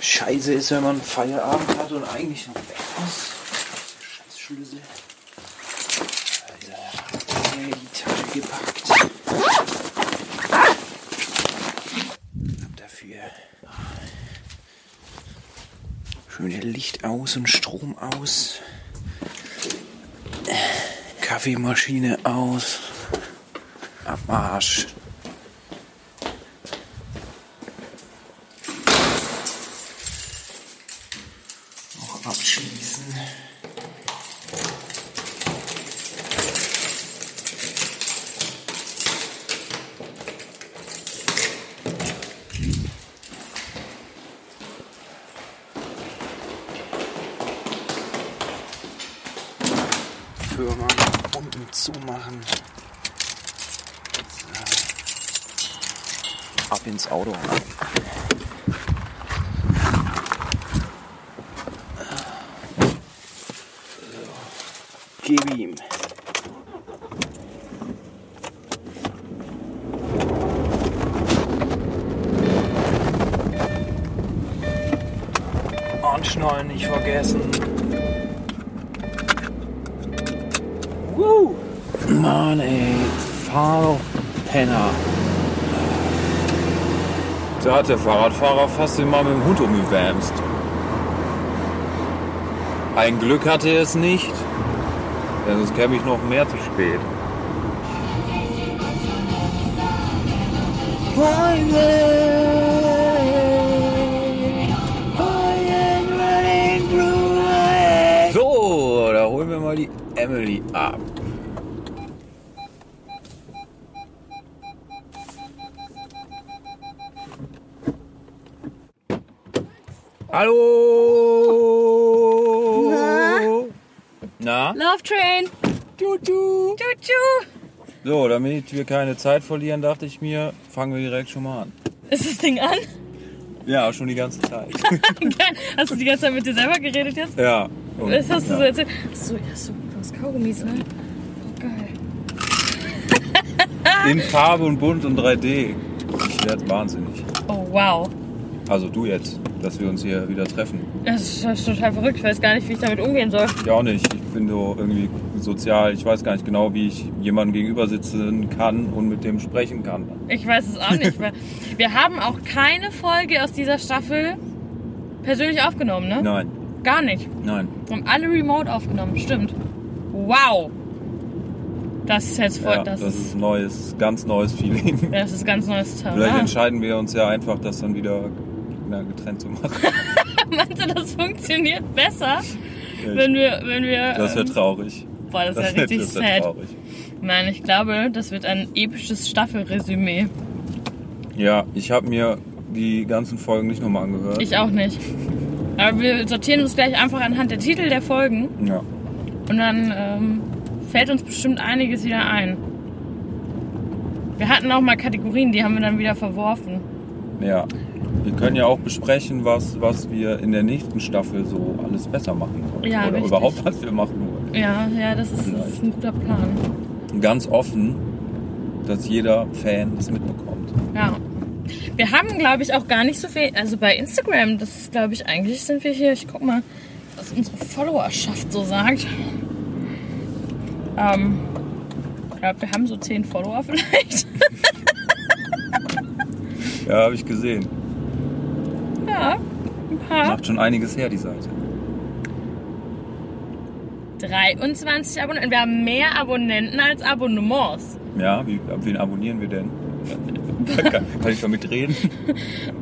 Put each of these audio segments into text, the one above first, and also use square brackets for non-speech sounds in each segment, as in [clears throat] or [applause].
scheiße ist, wenn man Feierabend hat und eigentlich noch weg muss. Scheiß Schlüssel. Alter, in die Tasche gepackt. Ab dafür. Schöne Licht aus und Strom aus. Kaffeemaschine aus. Am Arsch. Noch abschließen. Firma unten zumachen. So. Ab ins Auto. Gib ihm. Anschnallen nicht vergessen. Woo! Mann ey, fahr doch, Penner. Da der Fahrradfahrer fast mal mit dem Hund umgewämst. Ein Glück hatte er es nicht, denn sonst käme ich noch mehr zu spät. So, da holen wir mal die Emily ab. Hallo! Na? Love Train. Tutu. Tutu. So, damit wir keine Zeit verlieren, dachte ich mir, fangen wir direkt schon mal an. Ist das Ding an? Ja, schon die ganze Zeit. [laughs] Hast du die ganze Zeit mit dir selber geredet jetzt? ja. Und, Das hast du so ja. erzählt. Achso, ja, so, du hast Kaugummis, ne? Oh, geil. [laughs] In Farbe und bunt und 3D. Ich werde wahnsinnig. Oh, wow. Also du jetzt, dass wir uns hier wieder treffen. Das ist, das ist total verrückt. Ich weiß gar nicht, wie ich damit umgehen soll. Ich auch nicht. Ich bin so irgendwie sozial. Ich weiß gar nicht genau, wie ich jemandem gegenüber sitzen kann und mit dem sprechen kann. Ich weiß es auch nicht. weil [laughs] wir haben auch keine Folge aus dieser Staffel persönlich aufgenommen, ne? Nein, Gar nicht. nein. Wir haben alle remote aufgenommen, stimmt. Wow. Das ist jetzt voll, Ja, das, das ist, neues, ganz neues Feeling. das ist ganz neues Vielleicht Terrain. entscheiden wir uns ja einfach, das dann wieder na, getrennt zu machen. [laughs] Meinst du, das funktioniert besser, wenn wir, wenn wir. Das wäre ähm, traurig. Boah, das, Das wäre richtig das wär sad. traurig. Mann, ich glaube, das wird ein episches Staffelresümee. Ja, ich habe mir die ganzen Folgen nicht nochmal angehört. Ich auch nicht. Aber wir sortieren uns gleich einfach anhand der Titel der Folgen ja. und dann ähm, fällt uns bestimmt einiges wieder ein. Wir hatten auch mal Kategorien, die haben wir dann wieder verworfen. Ja. Wir können ja auch besprechen, was, was wir in der nächsten Staffel so alles besser machen wollen. Ja, Oder richtig. überhaupt, was wir machen wollen. Ja, ja, das ist, das ist ein guter Plan. Ganz offen, dass jeder Fan das mitbekommt. Ja. Wir haben, glaube ich, auch gar nicht so viel. Also bei Instagram, das ist, glaube ich, eigentlich sind wir hier. Ich guck mal, was unsere Followerschaft so sagt. Ähm, ich glaube, wir haben so 10 Follower [laughs] vielleicht. Ja, habe ich gesehen. Ja, ein paar. Macht schon einiges her, die Seite. 23 Abonnenten. Wir haben mehr Abonnenten als Abonnements. Ja, wie, wen abonnieren wir denn? [laughs] kann, kann ich damit reden? [laughs]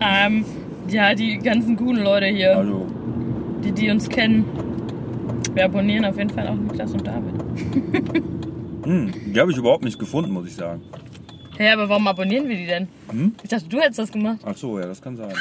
Ähm, ja, die ganzen guten Leute hier, Also, die, die uns kennen. Wir abonnieren auf jeden Fall auch Niklas und David. [laughs] hm, die habe ich überhaupt nicht gefunden, muss ich sagen. Hä, aber warum abonnieren wir die denn? Hm? Ich dachte, du hättest das gemacht. Ach so, ja, das kann sein.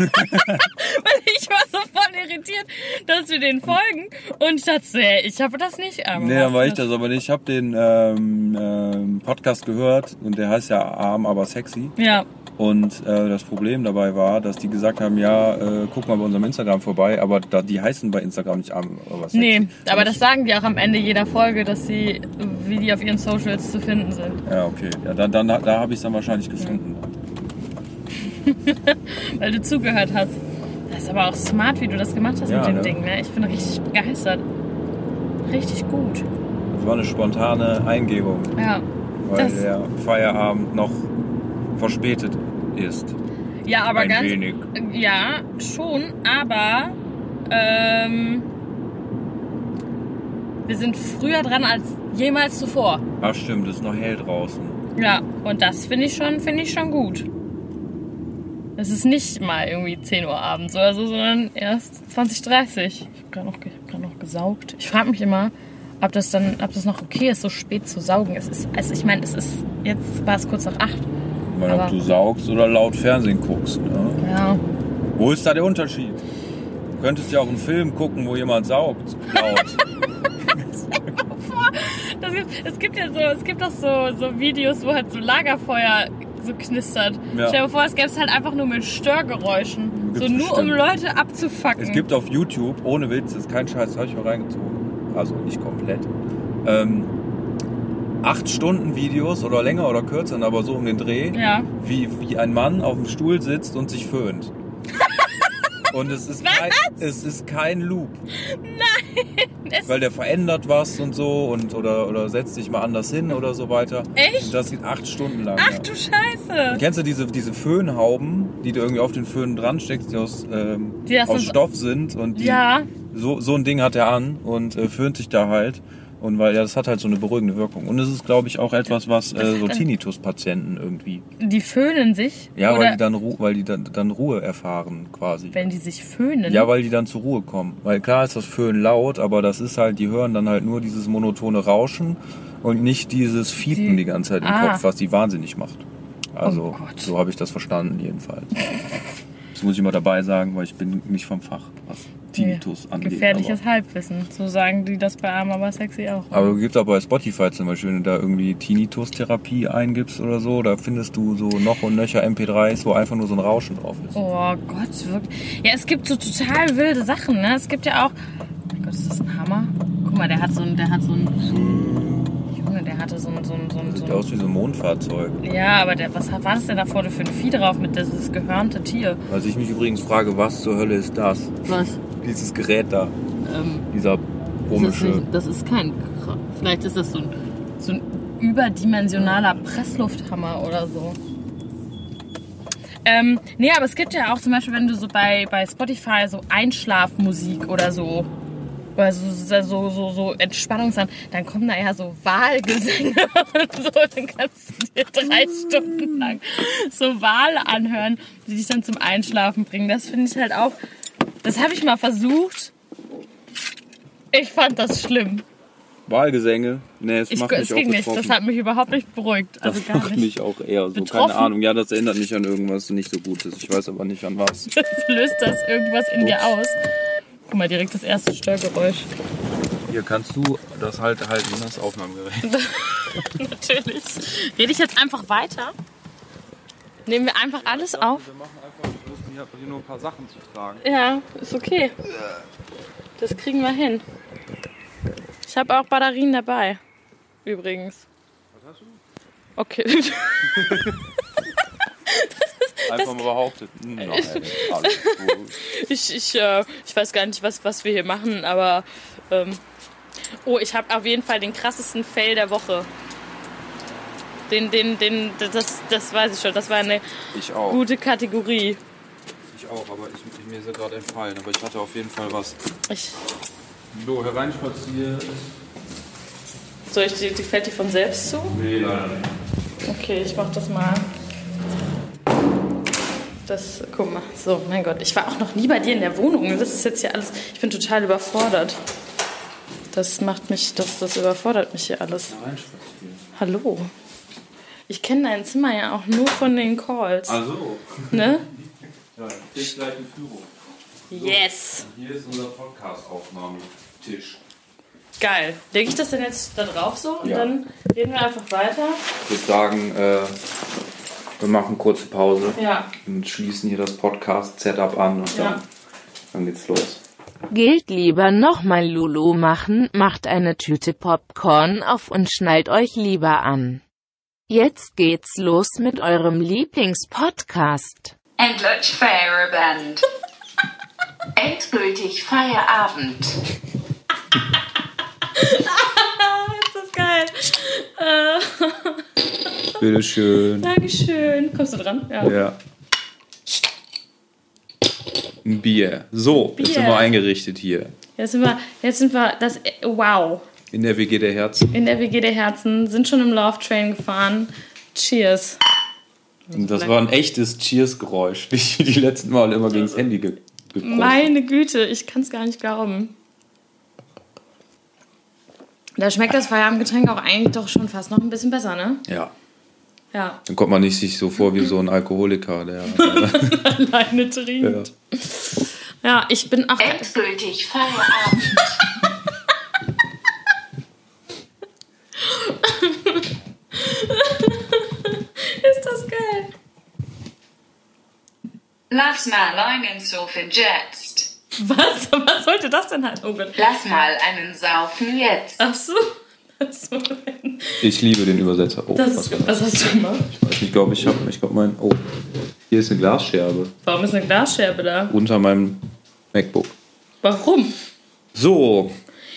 [laughs] Weil ich war so voll irritiert, dass wir den folgen. Und ich dachte, hey, ich habe das nicht. Aber Nee, dann war ich das aber nicht. Ich habe den ähm, ähm, Podcast gehört und der heißt ja Arm, aber sexy. Ja, Und äh, das Problem dabei war, dass die gesagt haben, ja, äh, guck mal bei unserem Instagram vorbei, aber da, die heißen bei Instagram nicht Arm, aber sexy. nee. Aber das sagen die auch am Ende jeder Folge, dass sie, wie die auf ihren Socials zu finden sind. Ja, okay. Ja, dann, dann, da habe ich es dann wahrscheinlich gefunden. [laughs] Weil du zugehört hast. Das ist aber auch smart, wie du das gemacht hast Ja, mit dem ne? Ding, ne? Ich bin richtig begeistert. Richtig gut. Das war eine spontane Eingebung, Ja. weil Das- der Feierabend noch verspätet ist. Ja, aber Ein ganz. wenig. Ja, schon, aber ähm, wir sind früher dran als jemals zuvor. Ach stimmt, es ist noch hell draußen. Ja, und das finde ich schon, finde ich schon gut. Es ist nicht mal irgendwie 10 Uhr abends oder so, sondern erst 20.30 Ich habe gerade noch, hab noch gesaugt. Ich frage mich immer, ob das dann, ob das noch okay ist, so spät zu saugen. Es ist, also ich meine, es ist, jetzt war es kurz nach 8. Ich meine, ob du saugst oder laut Fernsehen guckst. Ne? Ja. Wo ist da der Unterschied? Du könntest ja auch einen Film gucken, wo jemand saugt. Laut. [laughs] Es gibt ja so, es gibt auch so, so Videos, wo halt so Lagerfeuer so knistert. Ja. Stell dir vor, es gäbe es halt einfach nur mit Störgeräuschen. Gibt's so nur um bestimmt. Leute abzufacken. es gibt auf YouTube, ohne Witz, das ist kein Scheiß, habe ich mal reingezogen. Also nicht komplett. Ähm, acht Stunden Videos oder länger oder kürzer, aber so um den Dreh, Ja. wie, wie ein Mann auf dem Stuhl sitzt und sich föhnt. [laughs] Und es ist, kein, es ist kein Loop. Es- Weil der verändert was und so und oder, oder setzt sich mal anders hin oder so weiter. Echt? Und das geht acht Stunden lang. Ach ja. du Scheiße. Kennst du diese, diese Föhnhauben, die du irgendwie auf den Föhn dran steckst, die aus, ähm, Die aus Stoff sind und die, Ja. so, so ein Ding hat er an und äh, föhnt sich da halt. Und weil ja, das hat halt so eine beruhigende Wirkung. Und es ist, glaube ich, auch etwas, was äh, so Tinnitus-Patienten irgendwie. Die föhnen sich. Ja, weil die dann, Ru weil die dann, dann Ruhe erfahren quasi. wenn die sich föhnen. Ja, weil die dann zur Ruhe kommen. Weil klar ist das Föhn laut, aber das ist halt, die hören dann halt nur dieses monotone Rauschen und nicht dieses Fiepen Die- die, ganze Zeit im Ah. Kopf, was die wahnsinnig macht. Also, Oh so habe ich das verstanden jedenfalls. Das muss ich immer dabei sagen, weil ich bin nicht vom Fach, was Tinnitus Nee, angeht. Gefährliches aber, Halbwissen. So sagen die das bei Arm, aber sexy auch. aber gibt auch bei Spotify zum Beispiel, wenn du da irgendwie Tinnitus-Therapie eingibst oder so, da findest du so noch und nöcher MP3s, wo einfach nur so ein Rauschen drauf ist. Oh Gott, wirklich. Ja, es gibt so total wilde Sachen, ne? Es gibt ja auch. Mein Gott, ist das ein Hammer? Guck mal, der hat so ein. Der hat so ein. Junge, der hatte so ein. So ein, so ein, so Sieht ein aus wie so ein Mondfahrzeug. ja, aber der, was hat- war das denn da vorne für ein Vieh drauf mit dieses gehörnte Tier? Also ich mich übrigens frage, was zur Hölle ist das? Was? Dieses Gerät da. Ähm, Dieser komische. das ist kein. Vielleicht ist das so ein, so ein überdimensionaler Presslufthammer oder so. Ähm, nee, aber es gibt ja auch zum Beispiel, wenn du so bei, bei Spotify so Einschlafmusik oder so, oder so, so, so, so Entspannungssachen, dann kommen da ja so Wahlgesänge [laughs] und so, dann kannst du dir drei Stunden lang so Wale anhören, die dich dann zum Einschlafen bringen. Das finde ich halt auch, das habe ich mal versucht. Ich fand das schlimm. Wahlgesänge. Nee, es Ich, macht es mich ging auch nicht. Das betroffen. hat mich überhaupt nicht beruhigt. Also das macht nicht. mich auch eher so. Betroffen? Keine Ahnung. Ja, das erinnert mich an irgendwas nicht so Gutes. Ich weiß aber nicht an was. [laughs] Löst das irgendwas in dir aus? Guck mal, direkt das erste Störgeräusch. Hier kannst du das halt halten, das Aufnahmegerät. [laughs] Natürlich. Rede ich jetzt einfach weiter? Nehmen wir einfach alles auf? Habe hier nur ein paar Sachen zu tragen. Ja, ist okay. Das kriegen wir hin. Ich habe auch Batterien dabei. Übrigens. Was hast du? Okay. [laughs] Einfach mal behauptet. Nein, alles gut. Ich, ich, äh, ich weiß gar nicht, was, was wir hier machen, aber. Ähm, oh, ich habe auf jeden Fall den krassesten Fail der Woche. Den, den, den, das, das weiß ich schon. Das war eine Ich auch. gute Kategorie. Auch, aber ich, mir ist er gerade entfallen. Aber ich hatte auf jeden Fall was. Ich, So, hereinspaziert. soll ich die, die fällt die von selbst zu? Nee, leider nicht. Okay, ich mach das mal. Das, guck mal. So, mein Gott. Ich war auch noch nie bei dir in der Wohnung. Das ist jetzt hier alles. Ich bin total überfordert. Das macht mich, das, das überfordert mich hier alles. Hallo. Ich kenne dein Zimmer ja auch nur von den Calls. Also. Ne? Ja, ich gleich in Führung. Yes. Hier ist unser Podcast-Aufnahmetisch. Geil. Lege ich das denn jetzt da drauf so und Ja. dann reden wir einfach weiter? Ich würde sagen, äh, wir machen kurze Pause Ja. und schließen hier das Podcast-Setup an und Ja. dann, dann geht's los. Gilt lieber nochmal Lulu machen, macht eine Tüte Popcorn auf und schnallt euch lieber an. Jetzt geht's los mit eurem Lieblingspodcast. Endlutch Fair Band. [laughs] Endgültig Feierabend. [laughs] Ist das geil. Äh, [laughs] Bitteschön. Dankeschön. Kommst du dran? Ja. Ja. Ein Bier. So, jetzt Bier. sind wir eingerichtet hier. Jetzt sind wir, jetzt sind wir, das, wow. In der WG der Herzen. In der WG der Herzen, sind schon im Love Train gefahren. Cheers. Und das war ein echtes Cheers-Geräusch. [laughs] Wie die letzten Mal immer gegen das Handy ge gekreuzt. Meine Güte, ich kann es gar nicht glauben. Da schmeckt das Feierabendgetränk auch eigentlich doch schon fast noch ein bisschen besser, ne? Ja. Ja, Dann kommt man nicht sich so vor wie so ein Alkoholiker, der. [laughs] alleine trinkt. Ja, ich bin auch. Endgültig Feierabend. [laughs] Ist das geil? Lass mal einen Saufen jetzt. Was? [laughs] Was sollte das denn halt? Oh Gott. Lass mal einen Saufen jetzt. Ach so. [laughs] Ach so. Ich liebe den Übersetzer. Oh, Das was ist, was hast du gemacht? Ich glaube, ich habe ich glaub mein. Oh, hier ist eine Glasscherbe Warum ist eine Glasscherbe da? unter meinem MacBook. Warum? So,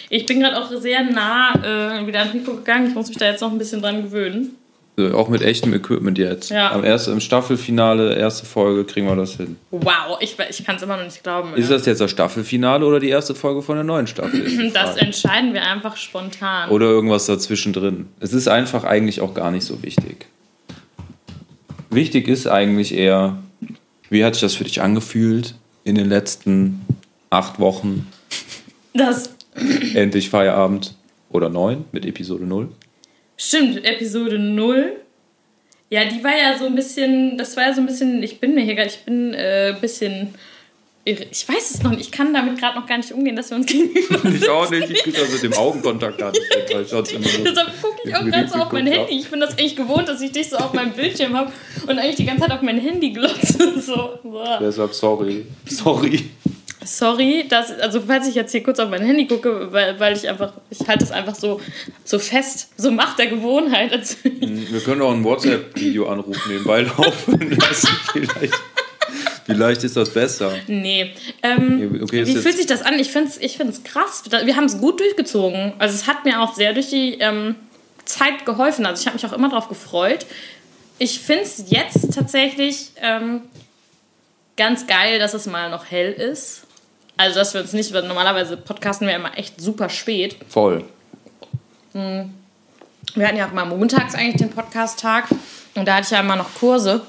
Ich bin gerade auch sehr nah äh, wieder ans Mikro gegangen. Ich muss mich da jetzt noch ein bisschen dran gewöhnen. Äh, auch mit echtem Equipment jetzt. Ja. Am ersten, Im Staffelfinale, erste Folge, kriegen wir das hin. Wow, ich, ich kann es immer noch nicht glauben. Ist ja. das jetzt das Staffelfinale oder die erste Folge von der neuen Staffel? [clears throat] Das entscheiden wir einfach spontan. Oder irgendwas dazwischen drin. Es ist einfach eigentlich auch gar nicht so wichtig. Wichtig ist eigentlich eher, wie hat sich das für dich angefühlt in den letzten acht Wochen? Das Endlich Feierabend oder neun mit Episode 0. stimmt, Episode 0. Ja, die war ja so ein bisschen, das war ja so ein bisschen, ich bin mir hier gerade, ich bin äh, ein bisschen, irre- ich weiß es noch nicht, ich kann damit gerade noch gar nicht umgehen, dass wir uns [laughs] gegenüber Ich auch nicht, ich krieg das mit dem Augenkontakt gar nicht hin, weil ich sonst immer so Deshalb gucke ich auch gerade so auf mein Handy. Ich bin das eigentlich gewohnt, dass ich dich so auf meinem Bildschirm habe und eigentlich die ganze Zeit auf mein Handy glotze. So. Boah. Deshalb sorry. Sorry. Sorry, dass, also falls ich jetzt hier kurz auf mein Handy gucke, weil, weil ich einfach, ich halte es einfach so, so fest, so Macht der Gewohnheit. Also, Wir können auch einen WhatsApp-Video-Anruf nebenbei laufen [laughs] lassen. Vielleicht, vielleicht ist das besser. nee. Ähm, Okay, wie fühlt sich das an? Ich finde es ich find's krass. Wir haben es gut durchgezogen. Also es hat mir auch sehr durch die ähm, Zeit geholfen. Also ich habe mich auch immer darauf gefreut. Ich finde es jetzt tatsächlich ähm, ganz geil, dass es mal noch hell ist. Also dass wir uns nicht, weil normalerweise podcasten wir immer echt super spät. Voll. Wir hatten ja auch mal montags eigentlich den Podcast-Tag und da hatte ich ja immer noch Kurse.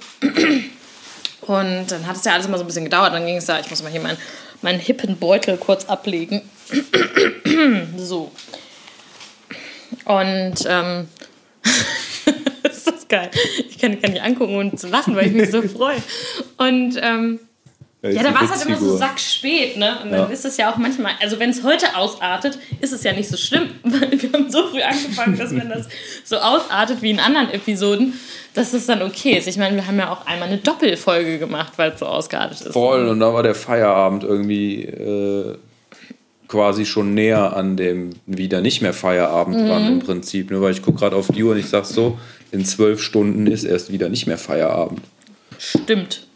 Und dann hat es ja alles immer so ein bisschen gedauert. Dann ging es da, ich muss mal hier meinen, meinen hippen Beutel kurz ablegen. [clears throat] so. Und ähm, [laughs] ist das geil. Ich kann, kann dich angucken und zu lachen, weil ich mich so [laughs] freue. Und ähm, ja, da war es halt immer so sackspät, ne? Und dann Ja. ist es ja auch manchmal, also wenn es heute ausartet, ist es ja nicht so schlimm, [laughs] weil wir haben so früh angefangen, dass wenn das [laughs] so ausartet wie in anderen Episoden, dass es dann okay ist. Ich meine, wir haben ja auch einmal eine Doppelfolge gemacht, weil es so ausgeartet ist. Voll, und da war der Feierabend irgendwie äh, quasi schon näher an dem wieder nicht mehr Feierabend dran im Prinzip. Nur weil ich gucke gerade auf die Uhr und ich sag so, in zwölf Stunden ist erst wieder nicht mehr Feierabend. Stimmt.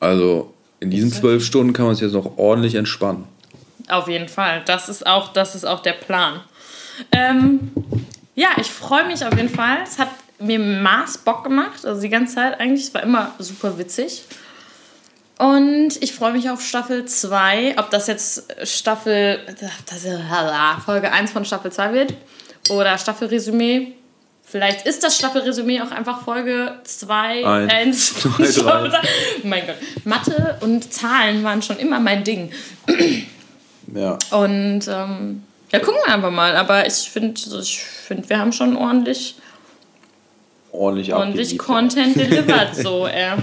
Also in diesen zwölf Stunden kann man sich jetzt noch ordentlich entspannen. Auf jeden Fall. Das ist auch, das ist auch der Plan. Ähm, ja, ich freue mich auf jeden Fall. Es hat mir Maß Bock gemacht. Also die ganze Zeit eigentlich. Es war immer super witzig. Und ich freue mich auf Staffel 2. Ob das jetzt Staffel. Das, Folge 1 von Staffel 2 wird. Oder Staffelresümee. Vielleicht ist das Staffelresümee auch einfach Folge 2, Eins, 1 von [laughs] zwei, [laughs] drei. Staffel 2. Mein Gott. Mathe und Zahlen waren schon immer mein Ding. [clears throat] Ja. Und ähm, ja, gucken wir einfach mal. Aber ich finde, ich find, wir haben schon ordentlich, Ordentlich, ordentlich. Content [laughs] delivered. so, äh.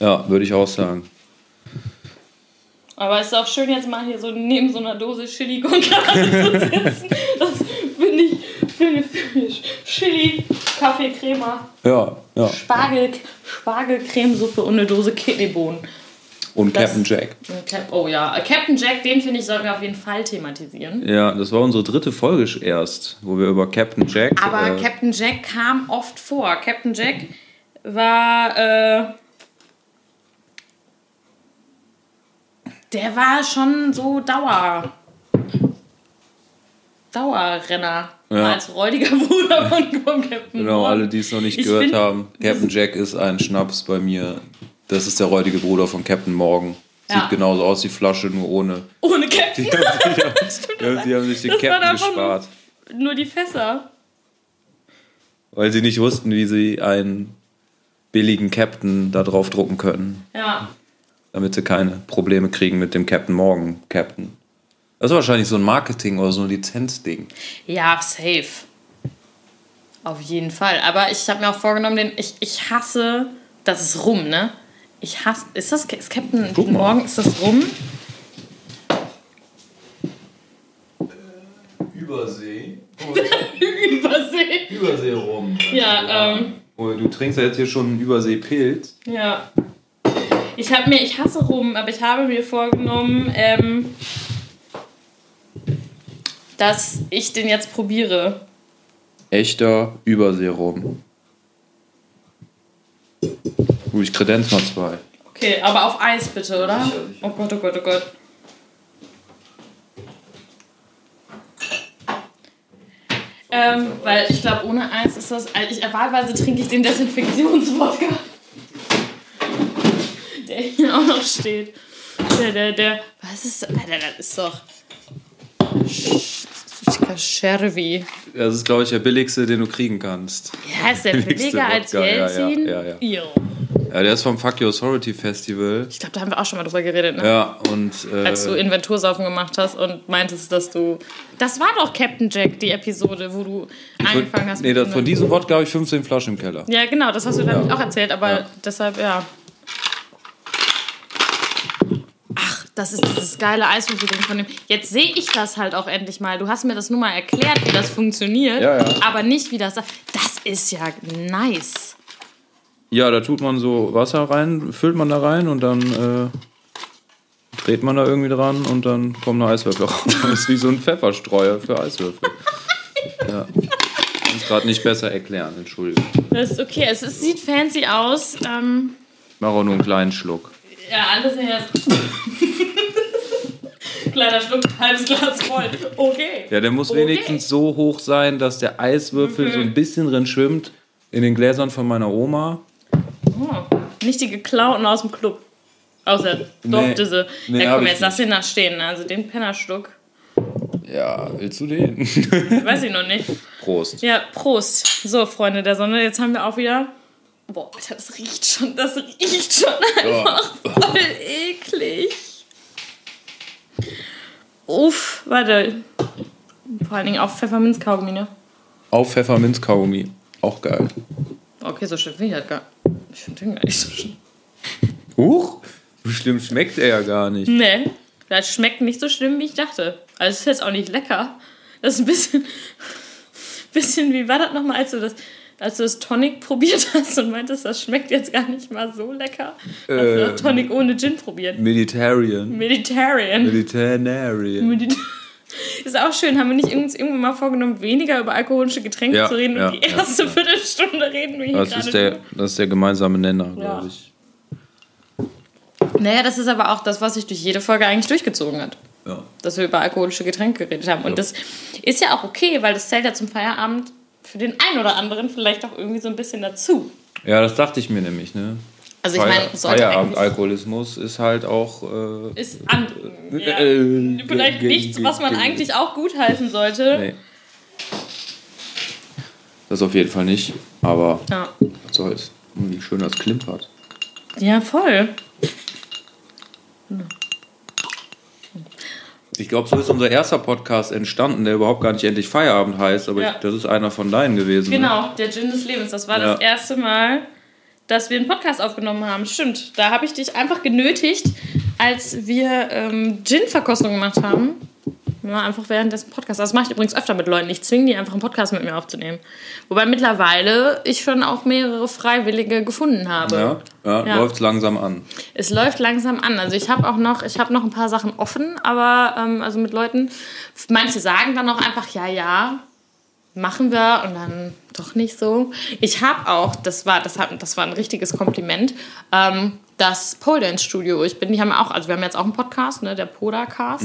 Ja, würde ich auch sagen. Aber es ist auch schön, jetzt mal hier so neben so einer Dose Chili con zu sitzen. Chili, Kaffee, Crema, Ja, ja. Spargel, Spargelcremesuppe und eine Dose Kidneybohnen. Und Das- Captain Jack. Und Cap oh ja, Captain Jack, den finde ich, sollten wir auf jeden Fall thematisieren. Ja, das war unsere dritte Folge erst, wo wir über Captain Jack. Aber äh, Captain Jack kam oft vor. Captain Jack war äh, Der war schon so Dauer. Dauerrenner. Ja. Als räudiger Bruder von, von Captain Genau, Morgan. alle, die es noch nicht Ich gehört haben. Captain Jack ist ein Schnaps bei mir. Das ist der räudige Bruder von Captain Morgan. Sieht Ja. genauso aus, die Flasche, nur ohne. Ohne [laughs] Captain. [laughs] Die haben, ja, die haben sich den Das Captain gespart. Nur die Fässer. Weil sie nicht wussten, wie sie einen billigen Captain da drauf drucken können. Ja. Damit sie keine Probleme kriegen mit dem Captain Morgan Captain. Das ist wahrscheinlich so ein Marketing- oder so ein Lizenzding. Ja, safe. Auf jeden Fall. Aber ich habe mir auch vorgenommen, den, ich, ich hasse, das ist rum, ne? Ich hasse, ist das ist Captain Guck mal. Morgan, ist das rum? Übersee. [laughs] Übersee. Übersee rum. Ja, ähm, Oh, du trinkst ja jetzt hier schon einen Überseepilz. ja. Ich habe mir, ich hasse rum, aber ich habe mir vorgenommen, ähm, dass ich den jetzt probiere. Echter Überseerum. Gut, ich kredenz mal zwei. Okay, aber auf Eis bitte, oder? Sicher, sicher. Oh Gott, oh Gott, oh Gott. Ähm, weil ich glaube, ohne Eis ist das. also Ich, wahlweise trinke ich den Desinfektionswodka. [laughs] Der hier auch noch steht. Der, der, der. Was ist. Alter, das ist doch. Schervi. Das ist, glaube ich, der billigste, den du kriegen kannst. Ja, ist der [laughs] billiger als Wodka, ja, ja, Jelzin? ja, ja. Der ist vom Fuck Your Authority Festival. Ich glaube, da haben wir auch schon mal drüber geredet, ne? Ja, und. Äh, als du Inventursaufen gemacht hast und meintest, dass du. Das war doch Captain Jack, die Episode, wo du angefangen hast nee, das, von diesem Wodka habe ich 15 Flaschen im Keller. Ja, genau, das hast du damit Ja. auch erzählt, aber deshalb, ja. Ach, das ist dieses geile Eiswürfelding von dem. Jetzt sehe ich das halt auch endlich mal. Du hast mir das nur mal erklärt, wie das funktioniert, Ja, ja. aber nicht, wie das. Das ist ja nice. Ja, da tut man so Wasser rein, füllt man da rein und dann äh, dreht man da irgendwie dran und dann kommen da Eiswürfel [laughs] raus. Das ist wie so ein Pfefferstreuer für Eiswürfel. [laughs] Ja. Kann es gerade nicht besser erklären, Entschuldigung. Das ist okay. Es ist, sieht fancy aus. Ähm, Ich mache auch nur einen kleinen Schluck. Ja, alles in der. [laughs] Kleiner Schluck, halbes Glas voll. Okay. Ja, der muss Okay. wenigstens so hoch sein, dass der Eiswürfel so ein bisschen drin schwimmt in den Gläsern von meiner Oma. Oh, nicht die geklauten aus dem Club. Außer durfte sie. Nee, ja, komm, jetzt lass den da stehen. Also den Pennerschluck. Ja, willst du den? Weiß ich noch nicht. Prost. Ja, Prost. So, Freunde der Sonne, jetzt haben wir auch wieder. Boah, Alter, das riecht schon, das riecht schon einfach voll eklig. Uff, warte. Vor allen Dingen auch Pfefferminzkaugummi, ne? Auf Pfefferminzkaugummi. Auch geil. Okay, so schlimm finde ich das gar Ich finde den gar nicht so schlimm. Huch, so schlimm schmeckt er ja gar nicht. Nee, das schmeckt nicht so schlimm, wie ich dachte. Also, es ist jetzt auch nicht lecker. Das ist ein bisschen. [laughs] bisschen wie war das nochmal, als du das. Als du das Tonic [laughs] probiert hast und meintest, das schmeckt jetzt gar nicht mal so lecker. Hast du Ähm. das Tonic ohne Gin probiert? Mediterranean. Mediterranean. Mediterranean. Mediter [laughs] ist auch schön, haben wir nicht uns irgendwann mal vorgenommen, weniger über alkoholische Getränke Ja, zu reden ja, und die erste ja. Viertelstunde reden wir hier Das gerade ist, der, das ist der gemeinsame Nenner, Ja. glaube ich. Naja, das ist aber auch das, was sich durch jede Folge eigentlich durchgezogen hat. Ja. dass wir über alkoholische Getränke geredet haben. Und das ist ja auch okay, weil das zählt ja zum Feierabend für den einen oder anderen vielleicht auch irgendwie so ein bisschen dazu. ja, das dachte ich mir nämlich. Ne? Also ich meine, sollte Feierabendalkoholismus ist halt auch. Äh, ist an, ja, äh, vielleicht nichts, was man ge- eigentlich auch gutheißen sollte. Nee. Das auf jeden Fall nicht. Aber Ja. was soll's. Wie schön das klimpert. ja, voll. Ich glaube, so ist unser erster Podcast entstanden, der überhaupt gar nicht endlich Feierabend heißt, aber Ja. ich, das ist einer von deinen gewesen. Ne? Genau, der Gin des Lebens. Das war das Ja. erste Mal, dass wir einen Podcast aufgenommen haben. Stimmt. Da habe ich dich einfach genötigt, als wir ähm, Gin-Verkostung gemacht haben. Ja, einfach während des Podcasts. Das mache ich übrigens öfter mit Leuten. Ich zwinge die einfach einen Podcast mit mir aufzunehmen. Wobei mittlerweile ich schon auch mehrere Freiwillige gefunden habe. Ja, ja, Ja. läuft's langsam an. Es läuft langsam an. Also ich habe auch noch, ich habe noch ein paar Sachen offen, aber ähm, also mit Leuten, manche sagen dann auch einfach, ja, ja, machen wir und dann doch nicht so. Ich habe auch, das war, das, hat, das war ein richtiges Kompliment, ähm, das Pole Dance Studio, ich bin, die haben auch, also wir haben jetzt auch einen Podcast, ne, der Podacast.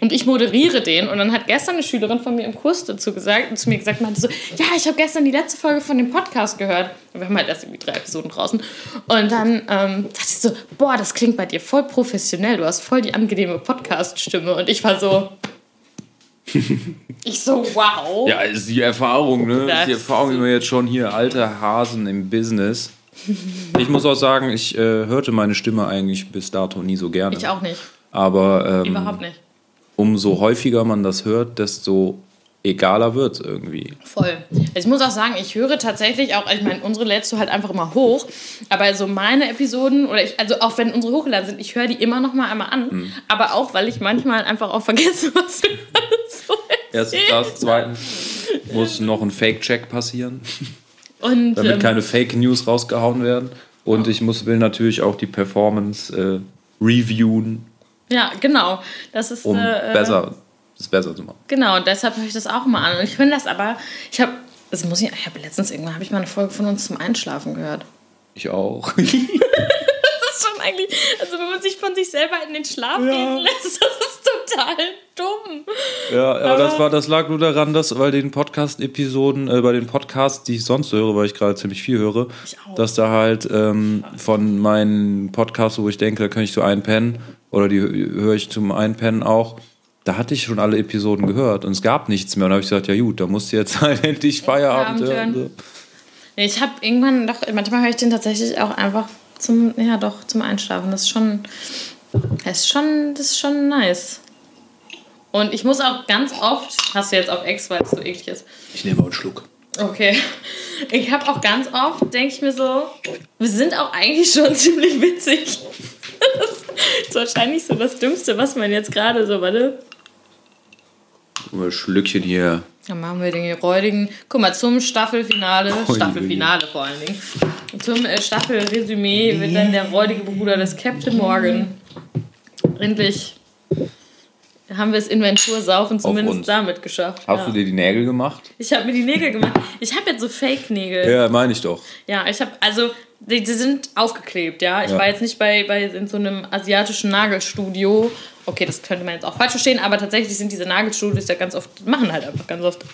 Und ich moderiere den. Und dann hat gestern eine Schülerin von mir im Kurs dazu gesagt, zu mir gesagt, meinte so, ja, ich habe gestern die letzte Folge von dem Podcast gehört. Und wir haben halt erst irgendwie drei Episoden draußen. Und dann ähm, dachte ich so, boah, das klingt bei dir voll professionell. Du hast voll die angenehme Podcast-Stimme. Und ich war so, [laughs] ich so, wow. Ja, ist die Erfahrung, ne? Das Ist die Erfahrung, wie wir jetzt schon hier alte Hasen im Business. [laughs] Ich muss auch sagen, ich äh, hörte meine Stimme eigentlich bis dato nie so gerne. Ich auch nicht. Aber ähm, Überhaupt nicht. umso häufiger man das hört, desto egaler wird es irgendwie. Voll. Also ich muss auch sagen, ich höre tatsächlich auch, ich meine, unsere lädst du halt einfach immer hoch, aber so meine Episoden, oder ich, also auch wenn unsere hochgeladen sind, ich höre die immer noch mal einmal an, Hm. aber auch, weil ich manchmal einfach auch vergesse, [laughs] was wir alles so Erstens das, zweitens muss noch ein Fake-Check passieren, Und damit ähm, keine Fake News rausgehauen werden. Und ich muss, will natürlich auch die Performance äh, reviewen, ja, genau. Das ist um äh, besser, es besser zu machen. Genau, und deshalb höre ich das auch mal an. Und ich finde das aber, ich habe, das muss ich, ich habe letztens irgendwann habe ich mal eine Folge von uns zum Einschlafen gehört. Ich auch. [laughs] Das ist schon eigentlich, also wenn man sich von sich selber in den Schlaf gehen lässt, das ist total dumm. Ja, aber, Aber- das war, das lag nur daran, dass bei den Podcast-Episoden, äh, bei den Podcasts, die ich sonst höre, weil ich gerade ziemlich viel höre, dass da halt ähm, von meinen Podcasts, wo ich denke, da kann ich so einpennen, oder die hö- höre ich zum Einpennen auch, da hatte ich schon alle Episoden gehört und es gab nichts mehr. Und da habe ich gesagt, ja gut, da musst du jetzt [laughs] halt endlich Feierabend Feierabend hören. hören. Nee, ich habe irgendwann doch, manchmal höre ich den tatsächlich auch einfach zum, ja doch, zum Einschlafen. Das ist schon, das ist schon, das ist schon nice. Und ich muss auch ganz oft, hast du jetzt auf Ex, weil es so eklig ist, Ich nehme auch einen Schluck. Okay. Ich habe auch ganz oft, denke ich mir so, wir sind auch eigentlich schon [laughs] ziemlich witzig. Das ist wahrscheinlich so das Dümmste, was man jetzt gerade so, warte. Mal ein Schlückchen hier. Dann machen wir den räudigen. Guck mal, zum Staffelfinale, Ui, Staffelfinale vor allen Dingen. Zum äh, Staffelresümee wird dann der räudige Bruder des Captain Morgan. Endlich haben wir es Inventursaufen zumindest damit geschafft. Hast ja. du dir die Nägel gemacht? Ich habe mir die Nägel gemacht. Ich habe jetzt so Fake-Nägel. Ja, meine ich doch. Ja, ich habe, also, die, die sind aufgeklebt, ja. Ich Ja. war jetzt nicht bei, bei in so einem asiatischen Nagelstudio. Okay, das könnte man jetzt auch falsch verstehen, aber tatsächlich sind diese Nagelstudios ja ganz oft, machen halt einfach ganz oft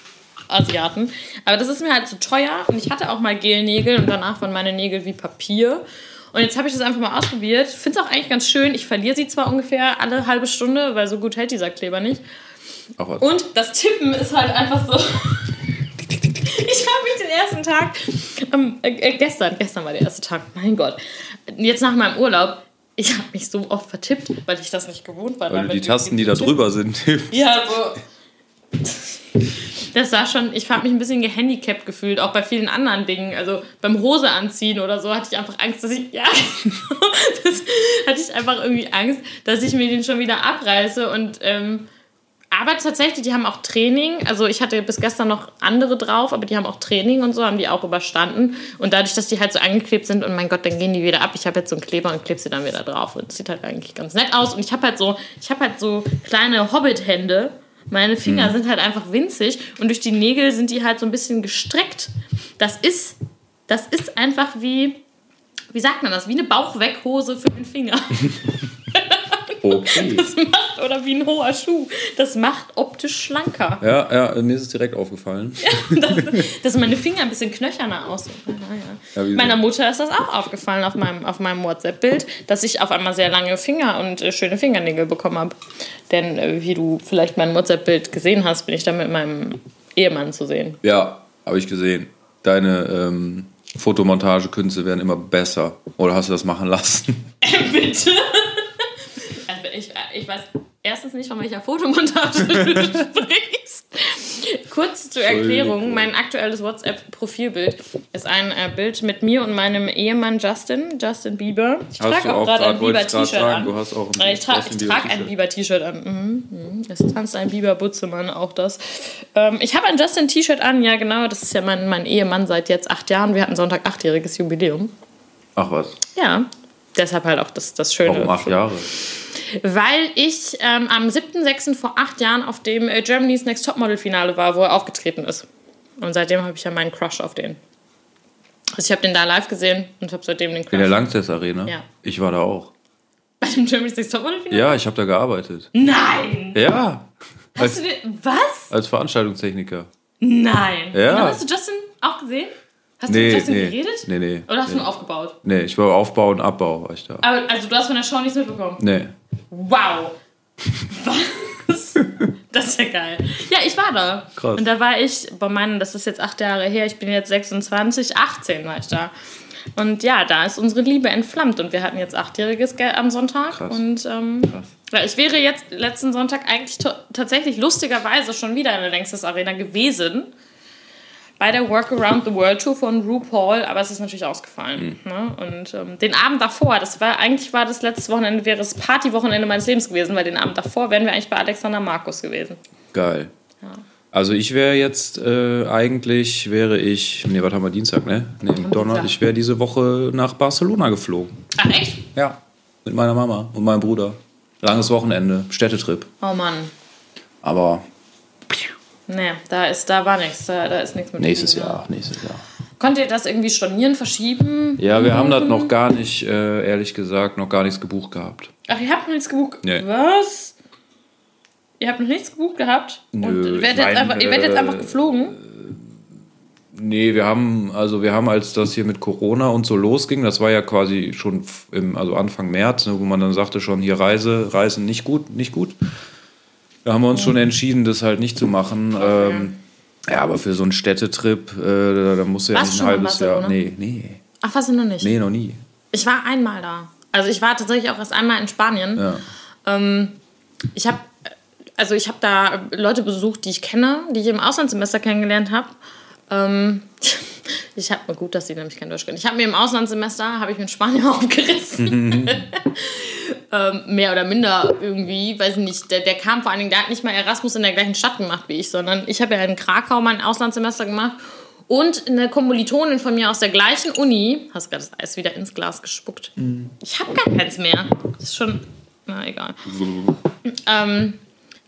Asiaten. Aber das ist mir halt zu teuer und ich hatte auch mal Gelnägel und danach waren meine Nägel wie Papier. Und jetzt habe ich das einfach mal ausprobiert. Finde es auch eigentlich ganz schön. Ich verliere sie zwar ungefähr alle halbe Stunde, weil so gut hält dieser Kleber nicht. Und das Tippen ist halt einfach so. Ich habe mich den ersten Tag, ähm, äh, äh, gestern, gestern war der erste Tag, mein Gott. Jetzt nach meinem Urlaub, ich habe mich so oft vertippt, weil ich das nicht gewohnt war. Weil du die Tasten, die da drüber sind, Ja, so. Das war schon, ich habe mich ein bisschen gehandicapt gefühlt, auch bei vielen anderen Dingen. Also beim Hose anziehen oder so hatte ich einfach Angst, dass ich, ja, [laughs] das hatte ich einfach irgendwie Angst, dass ich mir den schon wieder abreiße und, ähm, aber tatsächlich, die haben auch Training. Also ich hatte bis gestern noch andere drauf, aber die haben auch Training und so, haben die auch überstanden. Und dadurch, dass die halt so angeklebt sind und mein Gott, dann gehen die wieder ab. Ich habe jetzt so einen Kleber und klebe sie dann wieder drauf. Und es sieht halt eigentlich ganz nett aus. Und ich habe halt so, ich habe halt so kleine Hobbit-Hände. Meine Finger sind halt einfach winzig und durch die Nägel sind die halt so ein bisschen gestreckt. Das ist, das ist einfach wie, wie sagt man das? Wie eine Bauchweghose für den Finger. [laughs] Okay. [laughs] Das macht, oder wie ein hoher Schuh. Das macht optisch schlanker. Ja, ja, mir ist es direkt aufgefallen. [laughs] Dass, dass meine Finger ein bisschen knöcherner aussehen. Ja, Ja, ja. Meiner Mutter ist das auch aufgefallen auf meinem, auf meinem WhatsApp-Bild, dass ich auf einmal sehr lange Finger und äh, schöne Fingernägel bekommen habe. Denn äh, wie du vielleicht mein WhatsApp-Bild gesehen hast, bin ich da mit meinem Ehemann zu sehen. Ja, habe ich gesehen. Deine ähm, Fotomontagekünste werden immer besser. Oder hast du das machen lassen? [laughs] Bitte? Ich, weiß erstens nicht, von welcher Fotomontage du [laughs] sprichst. Kurz zur Erklärung, mein aktuelles WhatsApp-Profilbild ist ein äh, Bild mit mir und meinem Ehemann Justin, Justin Bieber. Ich trage auch auch gerade ein Bieber-T-Shirt an. du hast auch ein Äh, ich trage ein T-Shirt. Bieber-T-Shirt an. Mhm, mhm. Es tanzt ein Bieber-Butzemann, auch das. Ähm, ich habe ein Justin-T-Shirt an, ja genau. Das ist ja mein, mein Ehemann seit jetzt acht Jahren. Wir hatten Sonntag achtjähriges Jubiläum. Ach was, Ja, deshalb halt auch das, das Schöne. warum acht Jahre? Weil ich ähm, am 7.6. vor acht Jahren auf dem äh, Germany's Next Topmodel Finale war, wo er aufgetreten ist. Und seitdem habe ich ja meinen Crush auf den. Also ich habe den da live gesehen und habe seitdem den In der Crush. Langtest Arena? Ja. Ich war da auch. Bei dem Germany's Next Topmodel Ja, ich habe da gearbeitet. Nein! Ja, Hast du den, was? als Veranstaltungstechniker. Nein. Ja. Dann hast du Justin auch gesehen? Hast du Nee, mit Justin nee. geredet? Nee, nee. Oder hast du nee. nur aufgebaut? Nee, ich war Aufbau und Abbau, war ich da. Aber also du hast von der Show nichts mitbekommen. Nee. Wow. Was? Das ist ja geil. Ja, ich war da. Krass. Und da war ich, bei meinen, das ist jetzt acht Jahre her, ich bin jetzt 26, 18 war ich da. Und ja, da ist unsere Liebe entflammt und wir hatten jetzt achtjähriges Geld am Sonntag. Krass. Und ähm, ja, ich wäre jetzt letzten Sonntag eigentlich tatsächlich lustigerweise schon wieder in der Längstes Arena gewesen. Bei der Work Around the World Tour von RuPaul, aber es ist natürlich ausgefallen. Ne? Und ähm, den Abend davor, das war eigentlich war das letzte Wochenende, wäre das Partywochenende meines Lebens gewesen, weil den Abend davor wären wir eigentlich bei Alexander Markus gewesen. Geil. Also ich wäre jetzt äh, eigentlich, wäre ich, nee, was haben wir, Dienstag, ne? Nee, Donner, ich wäre diese Woche nach Barcelona geflogen. Ach echt? Ja. Mit meiner Mama und meinem Bruder. Langes Wochenende, Städtetrip. Oh Mann. Aber Nee, da, ist, da war nichts. Da, da ist nichts mit. nächstes? Jahr, nächstes Jahr. Konnt ihr das irgendwie stornieren, verschieben? Ja, wir haben das noch gar nicht, äh, ehrlich gesagt, noch gar nichts gebucht gehabt. Ach, ihr habt noch nichts gebucht? Nee. Was? Ihr habt noch nichts gebucht gehabt? Nö, Und werdet ich jetzt mein, einfach, ihr werdet jetzt äh, einfach geflogen? Nee, wir haben, also wir haben, als das hier mit Corona und so losging, das war ja quasi schon im, also Anfang März, ne, wo man dann sagte schon, hier Reise, Reisen nicht gut, nicht gut. Da haben wir uns schon entschieden, das halt nicht zu machen. Ähm, ja, aber für so einen Städtetrip, äh, da, da musst du ja Warst nicht du ein halbes Jahr. Nee, nee. Ach, was denn noch nicht? Nee, noch nie. Ich war einmal da. Also ich war tatsächlich auch erst einmal in Spanien. Ja. Ähm, ich habe also ich habe da Leute besucht, die ich kenne, die ich im Auslandssemester kennengelernt habe. Ähm, [laughs] ich habe gut, dass sie nämlich kein Deutsch können. Ich habe mir im Auslandssemester habe ich mit Spanier [laughs] aufgerissen. [laughs] ähm, mehr oder minder irgendwie, weiß ich nicht. Der, der kam vor allen Dingen, der hat nicht mal Erasmus in der gleichen Stadt gemacht wie ich, sondern ich habe ja in Krakau mein Auslandssemester gemacht. Und eine Kommilitonin von mir aus der gleichen Uni, hast gerade das Eis wieder ins Glas gespuckt. Ich habe gar keins mehr. Das ist schon, na egal. Ähm,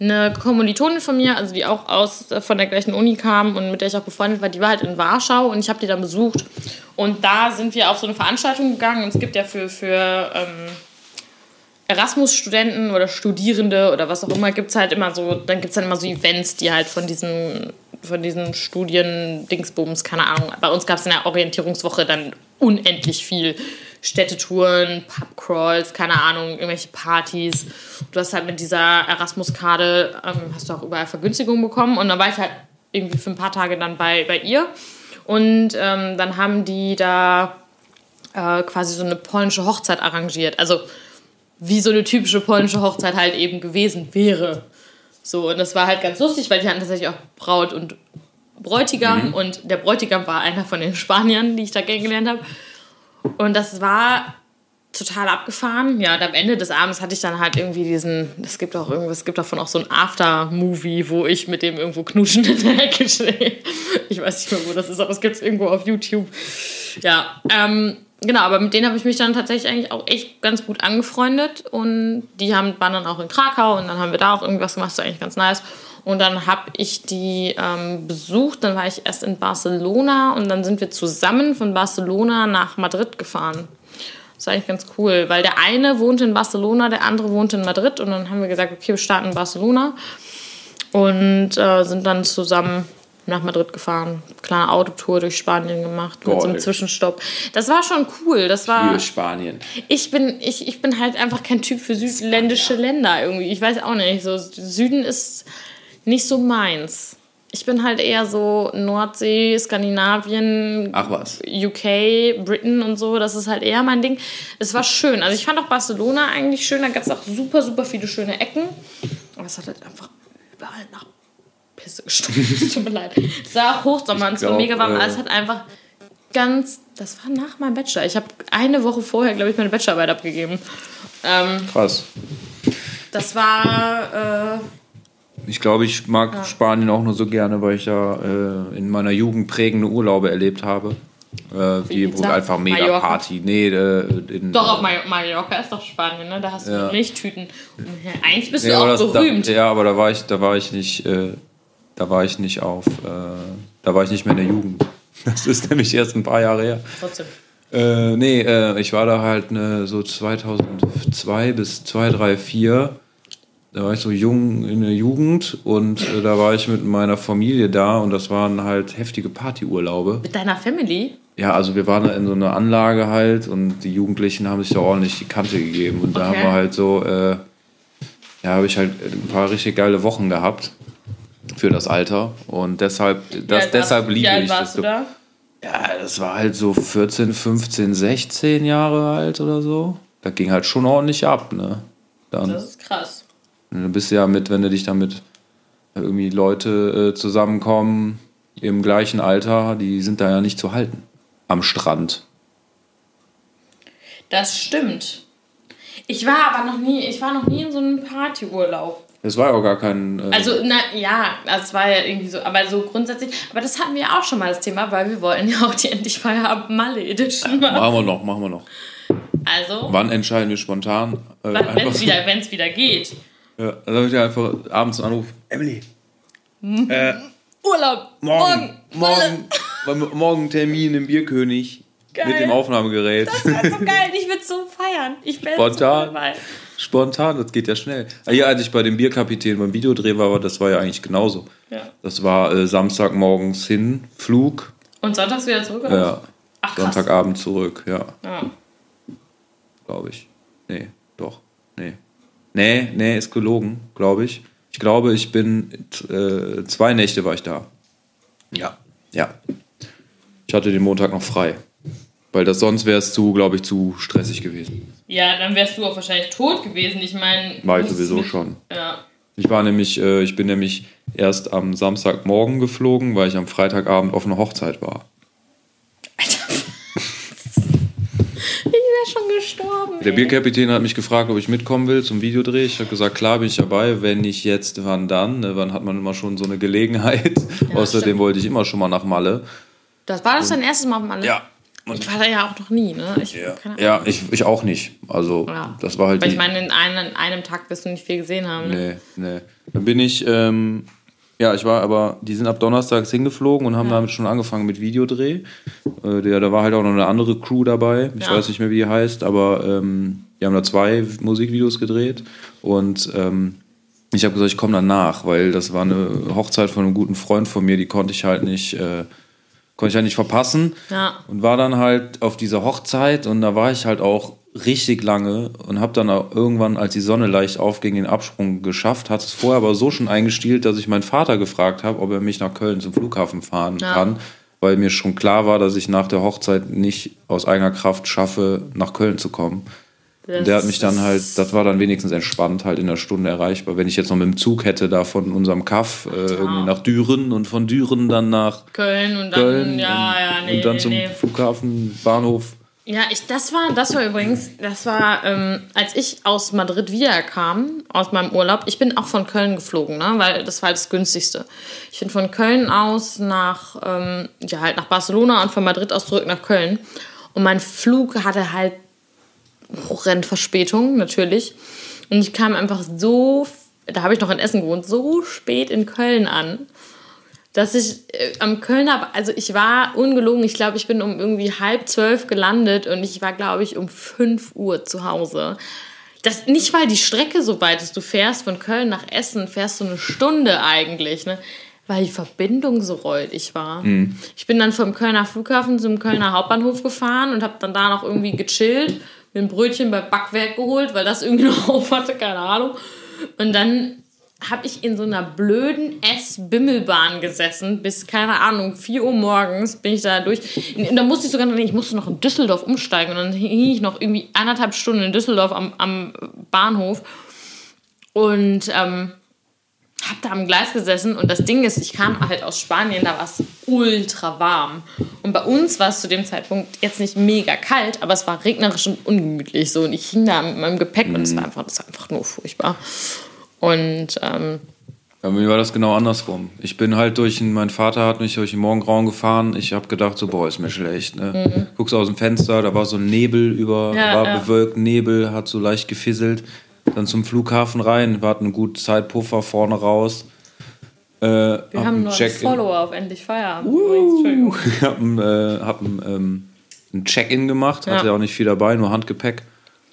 eine Kommilitonin von mir, also die auch aus äh, von der gleichen Uni kam und mit der ich auch befreundet war, die war halt in Warschau und ich habe die dann besucht. Und da sind wir auf so eine Veranstaltung gegangen und es gibt ja für, für ähm, Erasmus-Studenten oder Studierende oder was auch immer, gibt es halt immer so, dann gibt es dann immer so Events, die halt von diesen, von diesen Studien-Dingsbums, keine Ahnung. Bei uns gab es in der Orientierungswoche dann unendlich viel Städtetouren, Pubcrawls, keine Ahnung, irgendwelche Partys. Du hast halt mit dieser Erasmus-Karte, ähm, hast du auch überall Vergünstigungen bekommen und dann war ich halt irgendwie für ein paar Tage dann bei, bei ihr und ähm, dann haben die da äh, quasi so eine polnische Hochzeit arrangiert. Also wie so eine typische polnische Hochzeit halt eben gewesen wäre. So, und das war halt ganz lustig, weil die hatten tatsächlich auch Braut und Bräutigam und der Bräutigam war einer von den Spaniern, die ich da kennengelernt habe. Und das war total abgefahren. Ja, und am Ende des Abends hatte ich dann halt irgendwie diesen, es gibt auch irgendwas, es gibt davon auch so ein After-Movie, wo ich mit dem irgendwo knuschen [laughs] in der Ecke stehe. Ich weiß nicht mehr, wo das ist, aber es gibt es irgendwo auf YouTube. Ja, ähm, genau, aber mit denen habe ich mich dann tatsächlich eigentlich auch echt ganz gut angefreundet und die haben, waren dann auch in Krakau und dann haben wir da auch irgendwas gemacht, das war eigentlich ganz nice. Und dann habe ich die ähm, besucht, dann war ich erst in Barcelona und dann sind wir zusammen von Barcelona nach Madrid gefahren. Das war eigentlich ganz cool, weil der eine wohnte in Barcelona, der andere wohnte in Madrid und dann haben wir gesagt, okay, wir starten in Barcelona und äh, sind dann zusammen nach Madrid gefahren. Kleine Autotour durch Spanien gemacht mit so einem. Zwischenstopp. Das war schon cool. Das war Für Spanien. ich bin, ich, ich bin halt einfach kein Typ für südländische Länder irgendwie. Ich weiß auch nicht. So, Süden ist nicht so meins. Ich bin halt eher so Nordsee, Skandinavien, Ach was. UK, Britain und so. Das ist halt eher mein Ding. Es war schön. Also ich fand auch Barcelona eigentlich schön. Da gab es auch super, super viele schöne Ecken. Aber es hat halt einfach überall nach Pisse gestunken. [laughs] Es tut mir leid. Es war Hochsommer und es war mega warm. äh, es hat einfach ganz... Das war nach meinem Bachelor. Ich habe eine Woche vorher, glaube ich, meine Bachelorarbeit abgegeben. Ähm, Krass. das war... Äh, Ich glaube, ich mag Spanien auch nur so gerne, weil ich ja äh, in meiner Jugend prägende Urlaube erlebt habe. Äh, wie wo Ibiza? einfach mega Mallorca? Party. Nee, äh, in, doch, auf Mallor- Mallorca ist doch Spanien, ne? Da hast du Ja. Milchtüten. Ja, [laughs] eigentlich bist Nee, du auch das, berühmt. Da, ja, aber da war ich, da war ich nicht, äh, da war ich nicht auf, äh, da war ich nicht mehr in der Jugend. [laughs] Das ist nämlich erst ein paar Jahre her. Trotzdem. Äh, nee, äh, ich war da halt ne, so 2002 bis 2004. Da war ich so jung in der Jugend und äh, da war ich mit meiner Familie da und das waren halt heftige Partyurlaube. Mit deiner Family? Ja, also wir waren da in so einer Anlage halt und die Jugendlichen haben sich da ordentlich die Kante gegeben und da Okay. haben wir halt so, äh, ja, habe ich halt ein paar richtig geile Wochen gehabt für das Alter und deshalb, das, deshalb liebe Wie alt ich warst das. du da? Ja, das war halt so 14, 15, 16 Jahre alt oder so. Da ging halt schon ordentlich ab, ne? Dann, Das ist krass. Du bist ja mit, wenn du dich damit irgendwie Leute äh, zusammenkommen im gleichen Alter, die sind da ja nicht zu halten. Am Strand. Das stimmt. Ich war aber noch nie, ich war noch nie in so einem Partyurlaub. Es war ja auch gar kein. Äh, Also, na ja, das war ja irgendwie so, aber so grundsätzlich, aber das hatten wir auch schon mal das Thema, weil wir wollten ja auch die endlich Feierabend Malle Edition machen. machen wir noch, machen wir noch. Also, Wann entscheiden wir spontan? Äh, wenn es wieder, wenn's wieder geht. Ja, dann habe ich einfach abends einen Anruf. Emily, äh, Urlaub, morgen, morgen, morgen, morgen Termin im Bierkönig Geil. mit dem Aufnahmegerät. Das war so geil, ich würde so feiern. Ich so Spontan. dabei. Spontan, das geht ja schnell. Ah, Ja, als ich bei dem Bierkapitän beim Videodreh war, war, das war ja eigentlich genauso. Ja. Das war äh, Samstagmorgens hin, Flug, Und sonntags wieder zurück? oder? ja, Ach. Sonntagabend zurück, ja, Ja. glaube ich. Nee, doch, nee. Nee, nee, ist gelogen, glaube ich. Ich glaube, ich bin, äh, zwei Nächte war ich da. Ja. Ja. Ich hatte den Montag noch frei. Weil das sonst wäre es zu, glaube ich, zu stressig gewesen. ja, dann wärst du auch wahrscheinlich tot gewesen. Ich meine. War ich sowieso musst- schon. Ja. Ich war nämlich, äh, ich bin nämlich erst am Samstagmorgen geflogen, weil ich am Freitagabend auf einer Hochzeit war. Alter. Wäre schon gestorben. Der. Bierkapitän hat mich gefragt, ob ich mitkommen will zum Videodreh. Ich habe gesagt, klar bin ich dabei. Wenn nicht jetzt, wann dann? Ne, Wann hat man immer schon so eine Gelegenheit? [laughs] Außerdem stimmt. wollte ich immer schon mal nach Malle. Das war das dein erstes Mal auf Malle? Ja. Ich war da ja auch noch nie, ne? Ich, Ja, ja ich, ich auch nicht. Also, Ja. das war halt Weil ich meine, in einem, in einem Tag wirst du nicht viel gesehen haben. Ne? Nee, nee. Dann bin ich, ähm, ja, ich war aber, die sind ab Donnerstags hingeflogen und haben damit schon angefangen mit Videodreh. Äh, der, da war halt auch noch eine andere Crew dabei. Ich Ja. weiß nicht mehr, wie die heißt, aber ähm, die haben da zwei Musikvideos gedreht und ähm, ich habe gesagt, ich komme danach, weil das war eine Hochzeit von einem guten Freund von mir, die konnte ich halt nicht, äh, konnte ich halt nicht verpassen. Ja. Und war dann halt auf dieser Hochzeit und da war ich halt auch richtig lange und habe dann auch irgendwann, als die Sonne leicht aufging, den Absprung geschafft. Hat es vorher aber so schon eingestielt, dass ich meinen Vater gefragt habe, ob er mich nach Köln zum Flughafen fahren Ja. kann, weil mir schon klar war, dass ich nach der Hochzeit nicht aus eigener Kraft schaffe, nach Köln zu kommen. Und der hat mich dann halt, das war dann wenigstens entspannt, halt in einer Stunde erreichbar. Wenn ich jetzt noch mit dem Zug hätte, da von unserem Kaff äh, irgendwie nach Düren und von Düren dann nach Köln und dann, Köln ja, ja, nee, und dann nee, zum nee. Flughafen, Bahnhof. Ja, ich, das war, das war übrigens, das war, ähm, als ich aus Madrid wiederkam, aus meinem Urlaub, ich bin auch von Köln geflogen, ne, weil das war halt das günstigste. Ich bin von Köln aus nach, ähm, ja, halt nach Barcelona und von Madrid aus zurück nach Köln. Und mein Flug hatte halt Hochrennverspätung, natürlich. Und ich kam einfach so, da habe ich noch in Essen gewohnt, so spät in Köln an dass ich äh, am Kölner, also ich war ungelogen, ich glaube, ich bin um irgendwie halb zwölf gelandet und ich war, glaube ich, um fünf Uhr zu Hause. Das, nicht, weil die Strecke so weit ist, du fährst von Köln nach Essen, fährst du eine Stunde eigentlich, ne? Weil die Verbindung so räudig war. Ich bin dann vom Kölner Flughafen zum Kölner Hauptbahnhof gefahren und habe dann da noch irgendwie gechillt, mir ein Brötchen bei Backwerk geholt, weil das irgendwie [laughs] noch auf hatte, keine Ahnung. Und dann habe ich in so einer blöden S-Bimmelbahn gesessen, bis, keine Ahnung, 4 Uhr morgens bin ich da durch. Und da musste ich sogar, ich musste noch in Düsseldorf umsteigen und dann hing ich noch irgendwie anderthalb Stunden in Düsseldorf am, am Bahnhof und ähm, hab da am Gleis gesessen und das Ding ist, ich kam halt aus Spanien, da war es ultra warm. Und bei uns war es zu dem Zeitpunkt jetzt nicht mega kalt, aber es war regnerisch und ungemütlich so. Und ich hing da mit meinem Gepäck und es war einfach, das war einfach nur furchtbar. Und ähm, Bei mir war das genau andersrum. Ich bin halt durch, mein Vater hat mich durch den Morgengrauen gefahren. Ich habe gedacht, so, boah, ist mir schlecht. Ne? Guckst aus dem Fenster, da war so ein Nebel über, Mhm. Ja, war ja. bewölkt, Nebel, hat so leicht gefisselt. Dann zum Flughafen rein, wir hatten einen guten Zeitpuffer vorne raus. Äh, Wir hab haben ein nur einen Check-in- Follower auf Endlich Feierabend. Entschuldigung. [laughs] Ich habe ein, äh, hab ein, ähm, ein Check-in gemacht, hatte Ja. ja auch nicht viel dabei, nur Handgepäck.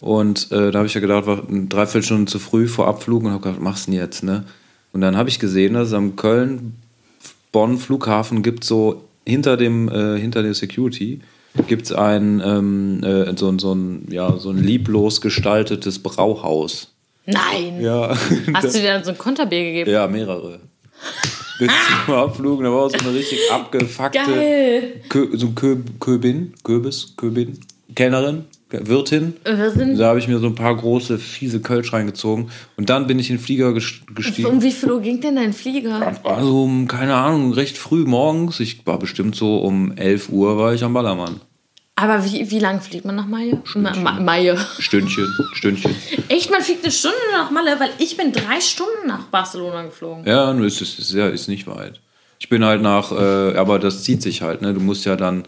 Und äh, da habe ich ja gedacht, war eine Dreiviertelstunde zu früh vor Abflug und habe gedacht, was machst du denn jetzt, ne? Und dann habe ich gesehen, dass es am Köln-Bonn-Flughafen gibt so hinter dem, äh, hinter der Security gibt es ein, ähm, äh, so, ein- so, ein, ja, so ein lieblos gestaltetes Brauhaus. Nein. Ja. [laughs] Hast du dir dann so ein Konterbier gegeben? Ja, mehrere. Bis zum Abflug, da war auch so eine richtig abgefuckte Geil. Kö, so Kö, Köbin, Köbis, Köbin, Kellnerin, Wirtin. Wir sind Da habe ich mir so ein paar große, fiese Kölsch reingezogen. Und dann bin ich in den Flieger ges- gestiegen. um wie viel Uhr ging denn dein Flieger? Also, um, keine Ahnung, recht früh morgens. Ich war bestimmt so um 11 Uhr war ich am Ballermann. Aber wie, wie lang fliegt man nach Malle? Ma Ma Malle. Stündchen, Stündchen. Echt, man fliegt eine Stunde nach Malle, weil ich bin drei Stunden nach Barcelona geflogen. Ja, nur ist es ist, ja, ist nicht weit. Ich bin halt nach, äh, aber das zieht sich halt, ne? Du musst ja dann,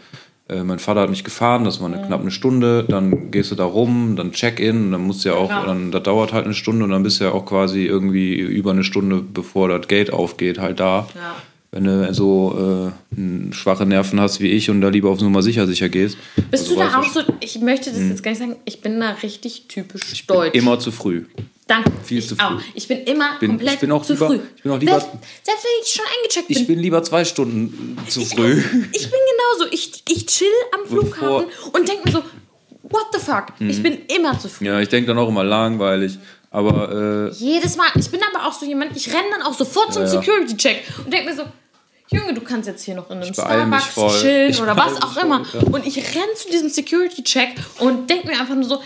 äh, mein Vater hat mich gefahren, das war eine knapp eine Stunde, dann gehst du da rum, dann Check-in, dann musst du ja auch, Ja. dann, das dauert halt eine Stunde und dann bist du ja auch quasi irgendwie über eine Stunde, bevor das Gate aufgeht, halt da. Ja. Wenn du so äh, schwache Nerven hast wie ich und da lieber auf Nummer sicher sicher gehst. Bist also du da auch so, ich möchte das jetzt gar nicht sagen, ich bin da richtig typisch deutsch. Immer zu früh. Danke. viel ich zu früh. Auch. Ich bin immer Bin- komplett ich bin auch zu lieber- früh. ich bin auch lieber- selbst, selbst wenn ich schon eingecheckt bin. Ich bin lieber zwei Stunden zu früh. [laughs] Ich bin genauso. Ich, ich chill am Flughafen und denke mir so, what the fuck? Ich bin immer zu früh. Ja, ich denke dann auch immer langweilig. Aber äh, Jedes Mal. Ich bin aber auch so jemand, ich renne dann auch sofort zum Ja. Security-Check und denke mir so, Junge, du kannst jetzt hier noch in einem Starbucks chillen Ich oder was auch immer. voll, ja. Und ich renne zu diesem Security-Check und denke mir einfach nur so,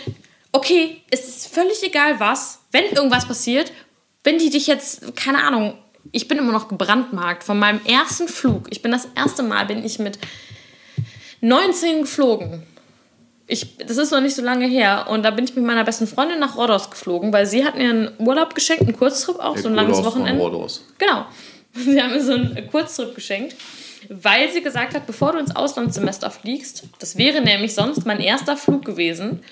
okay, es ist völlig egal was, wenn irgendwas passiert, wenn die dich jetzt, keine Ahnung, ich bin immer noch gebrandmarkt von meinem ersten Flug. Ich bin das erste Mal, bin ich mit 19 geflogen. Ich, das ist noch nicht so lange her. Und da bin ich mit meiner besten Freundin nach Rhodos geflogen, weil sie hat mir einen Urlaub geschenkt, einen Kurztrip auch, so ein langes Wochenende. Genau. [laughs] Sie haben mir so einen Kurztrip geschenkt, weil sie gesagt hat, bevor du ins Auslandssemester fliegst, das wäre nämlich sonst mein erster Flug gewesen,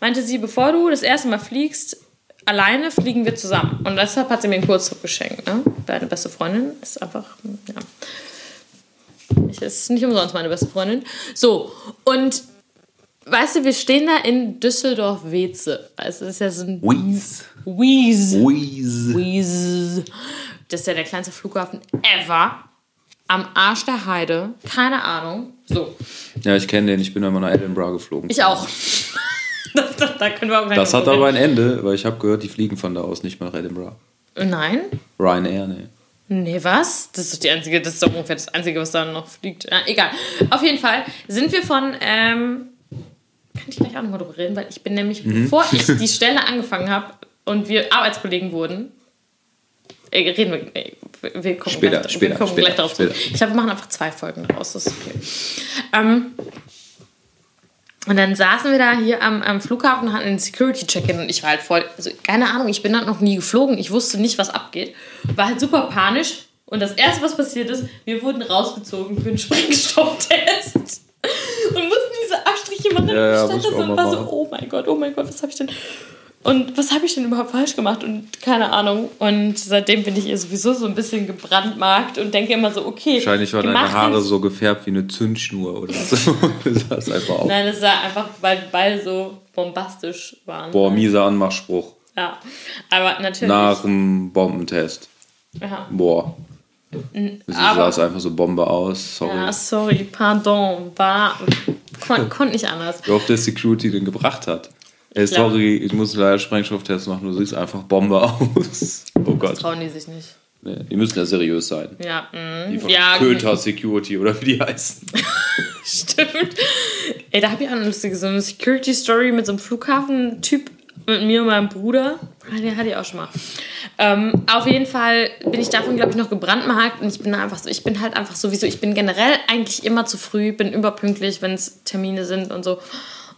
meinte sie, bevor du das erste Mal fliegst, alleine fliegen wir zusammen. Und deshalb hat sie mir einen Kurztrip geschenkt. Ne? Deine beste Freundin ist einfach, ja. Ich ist nicht umsonst meine beste Freundin. So, und weißt du, wir stehen da in Düsseldorf-Weze. Also, das ist ja so ein Wheeze. Wies. Wheeze. Wies. Das ist ja der kleinste Flughafen ever. Am Arsch der Heide. Keine Ahnung. So. Ja, ich kenne den. Ich bin einmal nach Edinburgh geflogen. Ich auch. [laughs] Das, das, da können wir auch das hat aber ein Ende, weil ich habe gehört, die fliegen von da aus nicht mehr nach Edinburgh. Nein? Ryanair, ne. Nee, was? Das ist doch die einzige, das ist doch ungefähr das Einzige, was da noch fliegt. Ja, egal. Auf jeden Fall sind wir von, ähm, kann ich gleich auch nochmal drüber reden, weil ich bin nämlich, Mhm. bevor ich [laughs] die Stelle angefangen habe und wir Arbeitskollegen wurden, äh, reden wir, äh, wir kommen, Später, gleich, später, wir kommen später, gleich darauf später. Ich glaube, wir machen einfach zwei Folgen daraus, das ist okay. Ähm, und dann saßen wir da hier am, am Flughafen und hatten einen Security-Check-In und ich war halt voll, also keine Ahnung, ich bin halt noch nie geflogen, ich wusste nicht, was abgeht. War halt super panisch und das erste, was passiert ist, wir wurden rausgezogen für einen Sprengstofftest und mussten diese Abstriche machen. Ja, ja, ich stand da und war so, oh mein Gott, oh mein Gott, was habe ich denn... Und was habe ich denn überhaupt falsch gemacht? Und keine Ahnung. Und seitdem bin ich ihr sowieso so ein bisschen gebrandmarkt und denke immer so, okay. Wahrscheinlich waren deine Haare so gefärbt wie eine Zündschnur oder so. [laughs] das sah einfach aus. Nein, es war einfach, weil beide so bombastisch waren. Boah, mieser Anmachspruch. Ja, aber natürlich. Nach dem Bombentest. Ja. Boah. Sie sah einfach so Bombe aus. Sorry. ja, sorry, pardon. War. Kon, konnte nicht anders. Wie oft der Security den gebracht hat. Ey, sorry, ich muss leider Sprengstofftest machen. Du siehst einfach Bombe aus. [laughs] Oh Gott. Trauen die sich nicht. Nee, die müssen ja seriös sein. Ja, mm, Die von ja Köter Security oder wie die heißen. [laughs] stimmt. Ey, da habe ich auch eine lustige, so eine Security-Story mit so einem Flughafen-Typ mit mir und meinem Bruder. Ah, Den hatte ich auch schon mal. Ähm, auf jeden Fall bin ich davon, glaube ich, noch gebrandmarkt und ich bin einfach so, ich bin halt einfach sowieso, ich bin generell eigentlich immer zu früh, bin überpünktlich, wenn es Termine sind und so.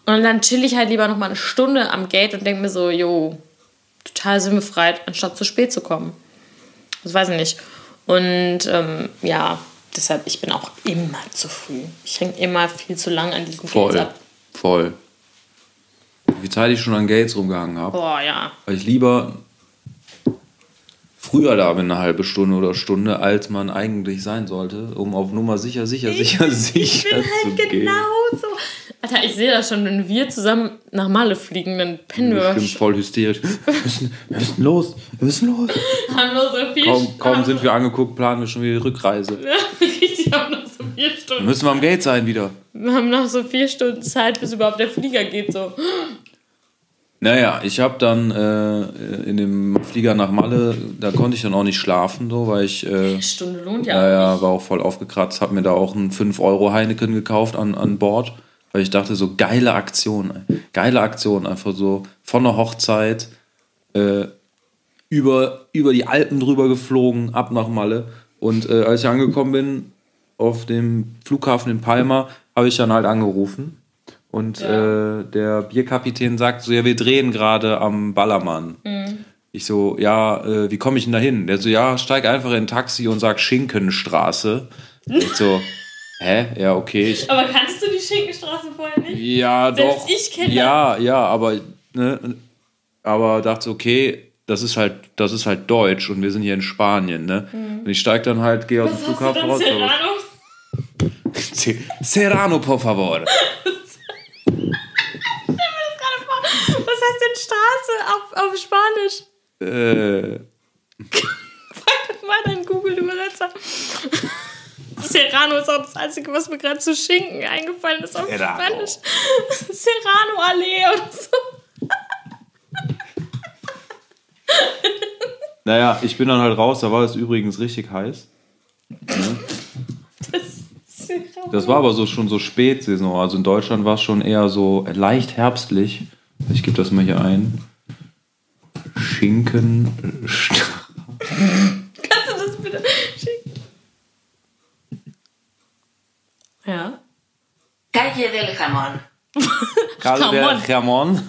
Und dann chill ich halt lieber noch mal eine Stunde am Gate und denke mir so, jo, total sinnbefreit, anstatt zu spät zu kommen. Das weiß ich nicht. Und ähm, ja, deshalb, ich bin auch immer zu früh. Ich hänge immer viel zu lang an diesen Gates Voll. ab. Voll. Wie Zeit ich schon an Gates rumgehangen habe. Boah, ja. Weil ich lieber früher da bin, eine halbe Stunde oder Stunde, als man eigentlich sein sollte, um auf Nummer sicher, sicher, sicher, sicher Ich bin zu halt gehen. Alter, ich sehe das schon, wenn wir zusammen nach Malle fliegen, dann pennen wir Bestimmt voll hysterisch. Wir müssen, wir müssen los, wir müssen los. haben nur so vier Kaum, kaum sind wir angeguckt, planen wir schon wieder die Rückreise. [laughs] Richtig, haben noch so vier Dann Stunden. müssen wir am Gate sein wieder. Wir haben noch so vier Stunden Zeit, bis überhaupt der Flieger geht. So. Naja, ich habe dann äh, in dem Flieger nach Malle, da konnte ich dann auch nicht schlafen, so, weil ich, äh, Stunde lohnt ja, ja, auch ja, nicht. war auch voll aufgekratzt, habe mir da auch einen 5 Euro Heineken gekauft an, an Bord, weil ich dachte, so geile Aktion, ey. geile Aktion, einfach so von der Hochzeit äh, über, über die Alpen drüber geflogen, ab nach Malle. Und äh, als ich angekommen bin auf dem Flughafen in Palma, habe ich dann halt angerufen. Und äh, der Bierkapitän sagt so, ja, wir drehen gerade am Ballermann. Ich so, ja, äh, wie komme ich denn da hin? Der so, ja, steig einfach in ein Taxi und sag Schinkenstraße. [laughs] Ich so, hä? Ja, okay. Ich, Aber kannst du die Schinkenstraße vorher nicht? ja, Selbst doch. ich kenn Ja, ja, aber, ne, aber dachte, okay, das ist halt, das ist halt Deutsch und wir sind hier in Spanien, ne? Und ich steig dann halt, gehe aus dem Mhm. Flughafen raus. Serrano? Se- [laughs] Serrano, por favor. [laughs] Was heißt denn Straße auf, auf Spanisch? Äh, [laughs] Frag mal deinen Google-Übersetzer. [laughs] Serrano ist auch das Einzige, was mir gerade zu Schinken eingefallen ist auf Serrano. Spanisch. [laughs] Serrano-Allee oder so. [laughs] naja, ich bin dann halt raus, da war es übrigens richtig heiß. Das war aber so schon so Spätsaison. Also in Deutschland war es schon eher so leicht herbstlich. Ich gebe das mal hier ein. Schinken. Kannst du das bitte schicken? Ja. Calle del Jamón. [laughs] Calle del Jamón.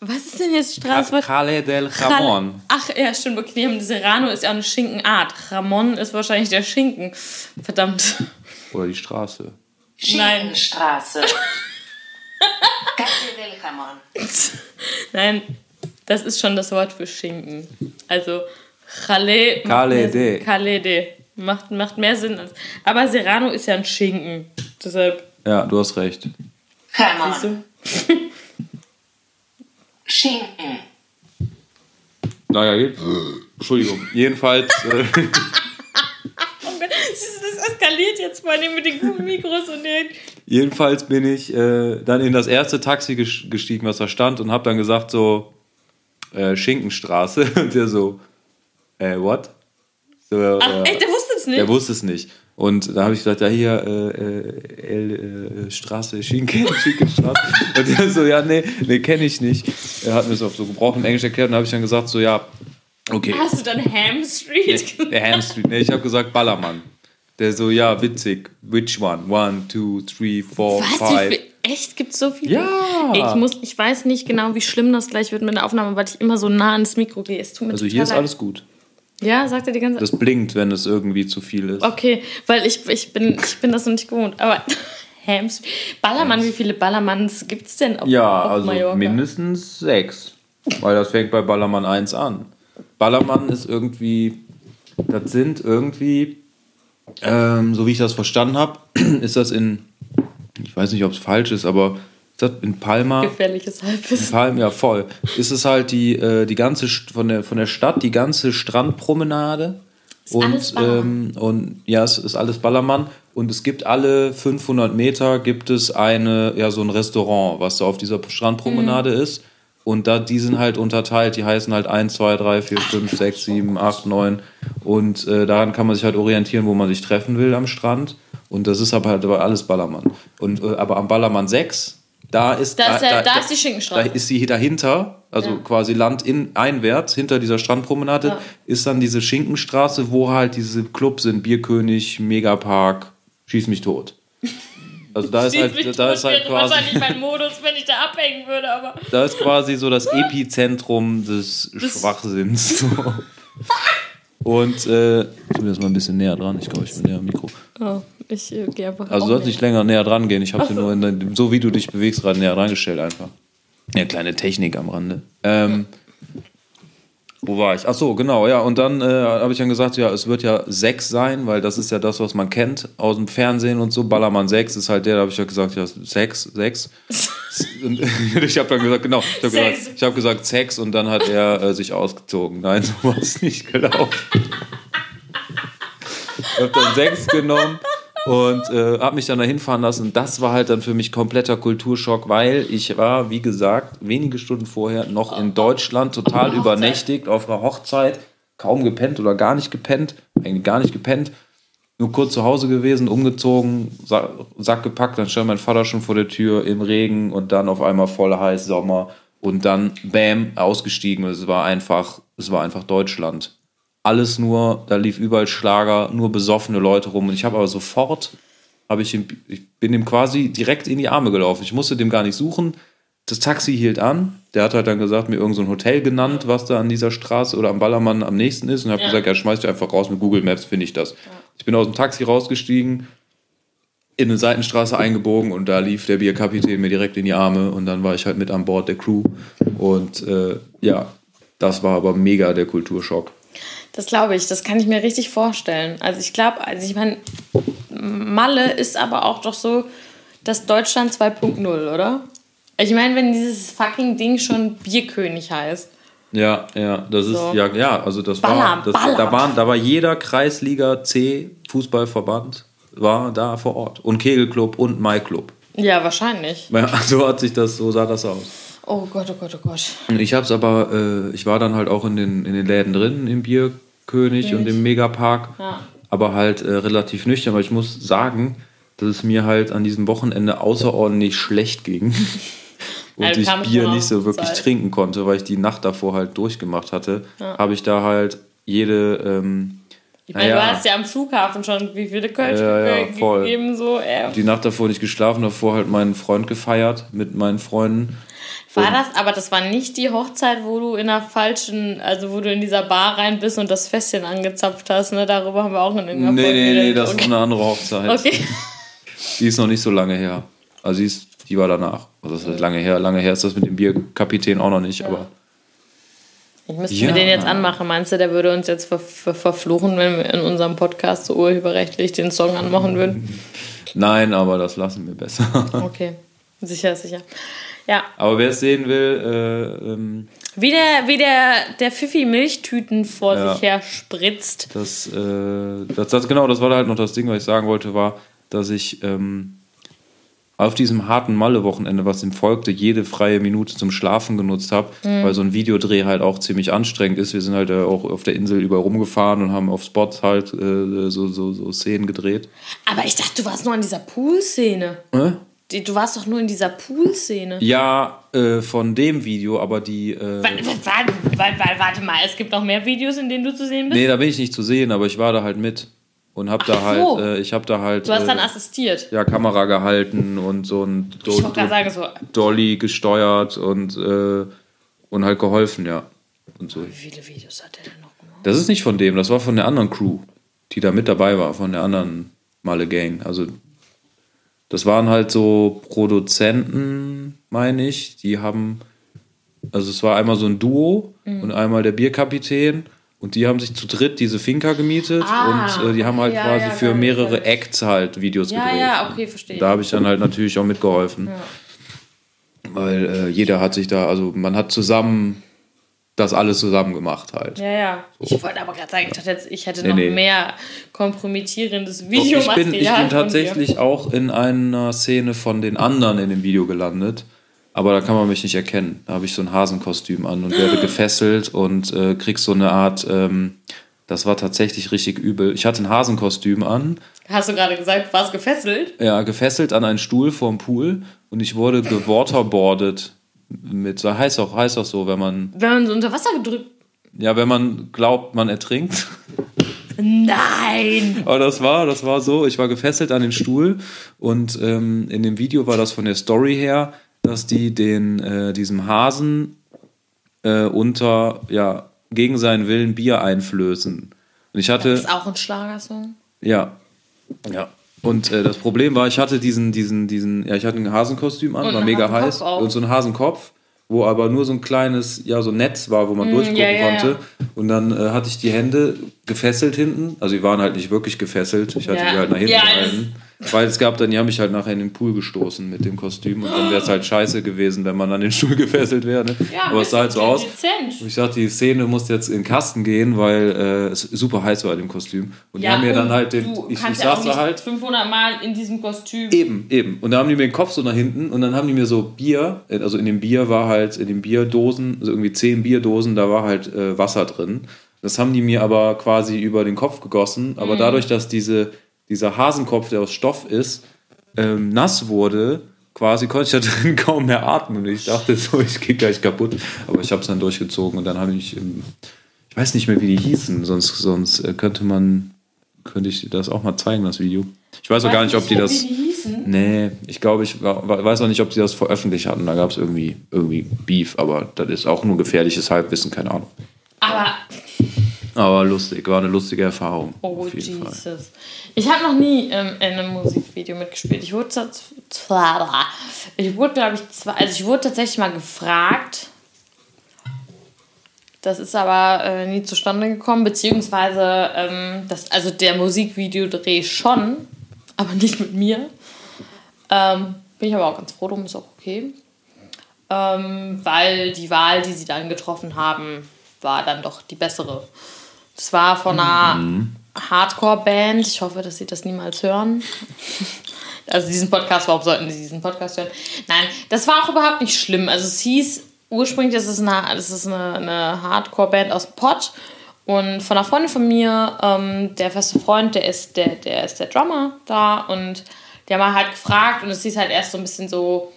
Was ist denn jetzt Straße? Calle del Jamón. Ach ja, stimmt, okay. die haben- Serrano ist ja eine Schinkenart. Ramon ist wahrscheinlich der Schinken. Verdammt. Oder die Straße. Nein. Schinkenstraße. [laughs] Calle del Jamón. Nein, das ist schon das Wort für Schinken. Also Calle mehr de. Calle de. Macht, macht mehr Sinn. Als, aber Serrano ist ja ein Schinken. Deshalb, Ja, du hast recht. siehst Jamón. du? [laughs] Schinken. Naja, je Entschuldigung. Jedenfalls. Äh, [laughs] siehst das eskaliert jetzt vor allem mit den guten Mikros und den. Jedenfalls bin ich äh, dann in das erste Taxi ges- gestiegen, was da stand, und habe dann gesagt so äh, Schinkenstraße. [laughs] Und der so, äh, what? So, Ach, äh, echt, der wusste es nicht. der wusste es nicht. Und da habe ich gesagt, ja hier, äh, äh, L, äh, Straße, Schinken, [laughs] Schinkenstraße. Und der so, ja, nee, nee, kenne ich nicht. Er hat mir das auf so gebrochenem Englisch erklärt und habe ich dann gesagt, so, ja, okay. Hast du dann Ham Street? Nee, der Ham Street. Nee, ich habe gesagt Ballermann. Der so, ja, witzig. Which one? One, two, three, four, Was? Five. Echt? Gibt's so viele? Ja. Ey, Ich, muss, ich weiß nicht genau, wie schlimm das gleich wird mit der Aufnahme, weil ich immer so nah ans Mikro gehe. Es tut mir Also hier ist leid. alles gut. Ja, sagt er die ganze Zeit. Das blinkt, wenn es irgendwie zu viel ist. Okay, weil ich, ich, bin, ich bin das noch nicht gewohnt. Aber [laughs] Hams. Ballermann, wie viele Ballermanns gibt's denn auf, Ja, auf also Mallorca? mindestens sechs. Weil das fängt bei Ballermann 1 an. Ballermann ist irgendwie, das sind irgendwie, ähm, so wie ich das verstanden habe, [clears throat] ist das in, ich weiß nicht, ob es falsch ist, aber das in Palma? Gefährliches Halbwissen. Palm, ja voll. Ist es halt die, äh, die ganze von der, von der Stadt, die ganze Strandpromenade. und, ähm, und ja, es ist alles Ballermann. Und es gibt alle 500 Meter gibt es eine, ja, so ein Restaurant, was da auf dieser Strandpromenade Mhm. ist. Und da, die sind halt unterteilt, die heißen halt 1, 2, 3, 4, 5, 6, 7, 8, 9. Und äh, daran kann man sich halt orientieren, wo man sich treffen will am Strand. Und das ist aber halt alles Ballermann. Und, äh, aber am Ballermann 6, da ist, Da ist der- da ist die Schinkenstraße. Da ist sie dahinter, also Ja. quasi landeinwärts, hinter dieser Strandpromenade, Ja. ist dann diese Schinkenstraße, wo halt diese Clubs sind, Bierkönig, Megapark, Schieß mich tot. Also da ist halt, da tot ist halt quasi, wahrscheinlich mein Modus, wenn ich da abhängen würde, aber. da ist quasi so das Epizentrum des Schwachsinns. [laughs] [laughs] Und äh, ich bin jetzt mal ein bisschen näher dran. Ich glaube, ich bin näher am Mikro. Oh, ich äh, gehe einfach. Also du sollst nicht länger näher dran gehen. Ich habe dir nur, in dein, so wie du dich bewegst, gerade näher rangestellt einfach. Ja, kleine Technik am Rande. Ähm, Wo war ich? Ach so, genau, ja. Und dann äh, habe ich dann gesagt, ja, es wird ja 6 sein, weil das ist ja das, was man kennt aus dem Fernsehen und so. Ballermann 6 ist halt der, da habe ich ja gesagt, ja, 6, 6. [laughs] Und [laughs] ich habe dann gesagt, genau, ich habe Sex. gesagt, ich hab gesagt Sex und dann hat er äh, sich ausgezogen. Nein, [laughs] so war es nicht gelaufen. Ich habe dann 6 genommen und äh, habe mich dann dahin fahren lassen. Das war halt dann für mich kompletter Kulturschock, weil ich war, wie gesagt, wenige Stunden vorher noch in Deutschland total übernächtigt auf einer Hochzeit, kaum gepennt oder gar nicht gepennt, eigentlich gar nicht gepennt. Nur kurz zu Hause gewesen, umgezogen, Sa Sack gepackt, dann stand mein Vater schon vor der Tür im Regen und dann auf einmal voll heiß Sommer und dann bam ausgestiegen. Es war einfach, es war einfach Deutschland alles nur, da lief überall Schlager, nur besoffene Leute rum. Und ich habe aber sofort, habe ich, ich bin ihm quasi direkt in die Arme gelaufen. Ich musste dem gar nicht suchen. Das Taxi hielt an. Der hat halt dann gesagt, mir irgendein so ein Hotel genannt, was da an dieser Straße oder am Ballermann am nächsten ist. Und habe Ja. gesagt, ja, schmeiß dich einfach raus mit Google Maps, finde ich das. Ich bin aus dem Taxi rausgestiegen, in eine Seitenstraße eingebogen und da lief der Bierkapitän mir direkt in die Arme. Und dann war ich halt mit an Bord der Crew. Und äh, ja, das war aber mega der Kulturschock. Das glaube ich, das kann ich mir richtig vorstellen. Also ich glaube, also ich meine, Malle ist aber auch doch so das Deutschland 2.0, oder? Ich meine, wenn dieses fucking Ding schon Bierkönig heißt. Ja, ja, das ist So. ja, ja, also das Baller, war, das, Baller. da waren, da war jeder Kreisliga C Fußballverband war da vor Ort und Kegelclub und Maiclub. Ja, wahrscheinlich. Ja, [laughs] so hat sich das, so sah das aus. Oh Gott, oh Gott, oh Gott. Ich hab's aber, äh, ich war dann halt auch in den, in den Läden drin, im Bierkönig und im Megapark, Ja. aber halt äh, relativ nüchtern, weil ich muss sagen, dass es mir halt an diesem Wochenende außerordentlich schlecht ging. [laughs] Und Also ich Bier nicht so wirklich Zeit. trinken konnte, weil ich die Nacht davor halt durchgemacht hatte, habe ich da halt jede, ähm, Ich meine, naja, du hast ja am Flughafen schon wie viele Kölsch Ja, ja, gegeben, so. Äh. die Nacht davor nicht geschlafen, davor halt meinen Freund gefeiert mit meinen Freunden. War das, aber das war nicht die Hochzeit, wo du in der falschen, also wo du in dieser Bar rein bist und das Fässchen angezapft hast, ne? Darüber haben wir auch in irgendeiner Nee, Folge nee, nee, das ist okay. eine andere Hochzeit. [laughs] Okay. Die ist noch nicht so lange her. Also die, ist, die war danach. Also das ist lange her. Lange her ist das mit dem Bierkapitän auch noch nicht, aber Ich müsste Ja. mir den jetzt anmachen. Meinst du, der würde uns jetzt ver ver verfluchen, wenn wir in unserem Podcast so urheberrechtlich den Song anmachen würden? [laughs] nein, aber das lassen wir besser. [laughs] Okay. Sicher, sicher. Ja. aber wer es sehen will, äh, ähm, Wie der, wie der, der Pfiffi Milchtüten vor Ja. sich her spritzt. das, äh, das, das, genau, das war halt noch das Ding, was ich sagen wollte, war, dass ich ähm, auf diesem harten Malle-Wochenende, was ihm folgte, jede freie Minute zum Schlafen genutzt habe, weil so ein Videodreh halt auch ziemlich anstrengend ist. Wir sind halt äh, auch auf der Insel überall rumgefahren und haben auf Spots halt äh, so, so, so Szenen gedreht. Aber ich dachte, du warst nur in dieser Pool-Szene. Die- Du warst doch nur in dieser Pool-Szene. Ja, äh, von dem Video, aber die. Äh, Warte, warte, warte, warte mal, es gibt noch mehr Videos, in denen du zu sehen bist? nee, da bin ich nicht zu sehen, aber ich war da halt mit. Und hab da halt, so. äh, ich hab da halt. Du hast dann äh, assistiert. ja, Kamera gehalten und so ein Ich wollte gerade sagen, so, Dolly gesteuert und, äh, und halt geholfen, ja. Und so. wie viele Videos hat der denn noch gemacht? Das ist nicht von dem, das war von der anderen Crew, die da mit dabei war, von der anderen Male Gang. Also das waren halt so Produzenten, meine ich, die haben, also es war einmal so ein Duo Mhm. und einmal der Bierkapitän und die haben sich zu dritt diese Finca gemietet Ah, und äh, die haben halt ja, quasi ja, für mehrere. Acts halt Videos Ja, gedreht. ja, okay, verstehe. Da habe ich dann halt natürlich auch mitgeholfen. Weil äh, jeder hat sich da, also man hat zusammen das alles zusammen gemacht halt. Ja, ja. Ich wollte aber gerade sagen, ich, dachte jetzt, ich hätte Nee, noch nee. mehr kompromittierendes Doch, Videomaterial. ich bin, ich bin tatsächlich auch in einer Szene von den anderen in dem Video gelandet. Aber da kann man mich nicht erkennen. Da habe ich so ein Hasenkostüm an und werde [gasps] gefesselt und äh, krieg so eine Art. Ähm, das war tatsächlich richtig übel. Ich hatte ein Hasenkostüm an, Hast du gerade gesagt, warst gefesselt? ja, gefesselt an einen Stuhl vorm Pool und ich wurde [laughs] gewaterboardet. Mit, so heißt auch, heißt auch so, wenn man, Wenn man so unter Wasser gedrückt. ja, wenn man glaubt, man ertrinkt. Nein! Aber das war, das war so, ich war gefesselt an den Stuhl und ähm, in dem Video war das von der Story her, dass die den, äh, diesem Hasen äh, unter, ja, gegen seinen Willen Bier einflößen. Und ich hatte, Das ist auch ein Schlagersong. ja, ja. Und äh, das Problem war, ich hatte diesen, diesen, diesen, ja, ich hatte ein Hasenkostüm an, Und war mega Hasenkopf heiß auch. und so einen Hasenkopf wo aber nur so ein kleines, ja, so Netz war, wo man durchgucken Mm, ja, ja, konnte. ja. Und dann äh, hatte ich die Hände gefesselt hinten. Also die waren halt nicht wirklich gefesselt. Ich hatte Ja. die halt nach hinten Ja, gehalten. Weil es gab dann, die haben mich halt nachher in den Pool gestoßen mit dem Kostüm. Und dann wäre es halt scheiße gewesen, wenn man an den Stuhl [laughs] gefesselt wäre. Ne? aber es sah halt so aus. Dezent. Und ich dachte, die Szene muss jetzt in den Kasten gehen, weil äh, es super heiß war in dem Kostüm. Und die haben mir dann halt den. Ich, ich ja saß da halt. 500 Mal in diesem Kostüm. Eben, eben. Und da haben die mir den Kopf so nach hinten und dann haben die mir so Bier, äh, also in dem Bier war halt, in den Bierdosen, also irgendwie zehn Bierdosen, da war halt äh, Wasser drin. Das haben die mir aber quasi über den Kopf gegossen. Aber dadurch, dass diese, dieser Hasenkopf, der aus Stoff ist, ähm, nass wurde, quasi konnte ich da [laughs] drin kaum mehr atmen. Und ich dachte so, ich gehe gleich kaputt. Aber ich habe es dann durchgezogen und dann habe ich, ähm, ich weiß nicht mehr, wie die hießen, sonst, sonst äh, könnte man, könnte ich das auch mal zeigen, das Video. Ich weiß auch gar nicht, ob die das. Die. Nee, ich glaube, ich weiß auch nicht, ob sie das veröffentlicht hatten. Da gab es irgendwie, irgendwie Beef, aber das ist auch nur gefährliches Halbwissen, keine Ahnung. Aber, Aber lustig, war eine lustige Erfahrung. oh jeden Fall. Jesus. Ich habe noch nie ähm, in einem Musikvideo mitgespielt. Ich wurde, ich wurde glaube ich, zwei, also ich wurde tatsächlich mal gefragt. Das ist aber äh, nie zustande gekommen, beziehungsweise, ähm, das, also der Musikvideodreh schon, aber nicht mit mir. Ähm, bin ich aber auch ganz froh drum, ist auch okay. Ähm, weil die Wahl, die sie dann getroffen haben, war dann doch die bessere. Das war von einer Hardcore-Band. Ich hoffe, dass sie das niemals hören. Also diesen Podcast, warum sollten sie diesen Podcast hören? Nein, das war auch überhaupt nicht schlimm. Also es hieß ursprünglich, das ist eine, das ist eine, eine Hardcore-Band aus Pott. Und von einer Freundin von mir, ähm, der feste Freund, der ist der, der ist der Drummer da und der haben halt gefragt und es hieß halt erst so ein bisschen so,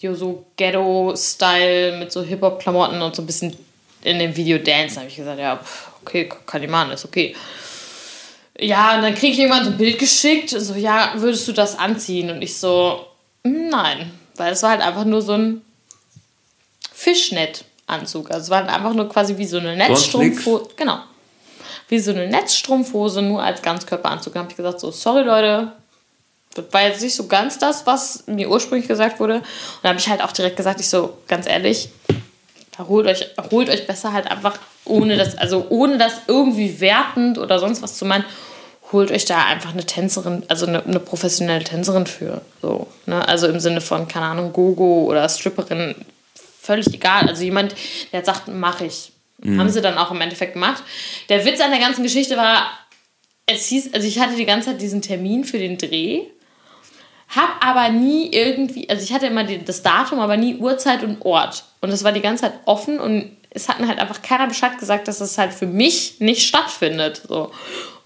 so Ghetto-Style mit so Hip-Hop-Klamotten und so ein bisschen in dem Video Dance. Da habe ich gesagt, ja, pff, okay, kann ich machen, ist okay. Ja, und dann kriege ich irgendwann so ein Bild geschickt, so, ja, würdest du das anziehen? Und ich so, "Mm, nein, weil es war halt einfach nur so ein Fischnet-Anzug. Also es war halt einfach nur quasi wie so eine Netzstrumpfhose. Genau. Wie so eine Netzstrumpfhose, nur als Ganzkörperanzug. Dann habe ich gesagt, so, sorry Leute, das war jetzt nicht so ganz das, was mir ursprünglich gesagt wurde. Und dann habe ich halt auch direkt gesagt, ich so, ganz ehrlich, holt euch, holt euch besser halt einfach, ohne das, also ohne das irgendwie wertend oder sonst was zu meinen, holt euch da einfach eine Tänzerin, also eine, eine professionelle Tänzerin für. So, ne? Also im Sinne von, keine Ahnung, Gogo oder Stripperin, völlig egal. Also jemand, der hat sagt, mache ich. Haben sie dann auch im Endeffekt gemacht. Der Witz an der ganzen Geschichte war, es hieß, also ich hatte die ganze Zeit diesen Termin für den Dreh, hab aber nie irgendwie, also ich hatte immer die, das Datum, aber nie Uhrzeit und Ort. Und es war die ganze Zeit offen und es hat mir halt einfach keiner Bescheid gesagt, dass es halt für mich nicht stattfindet. So.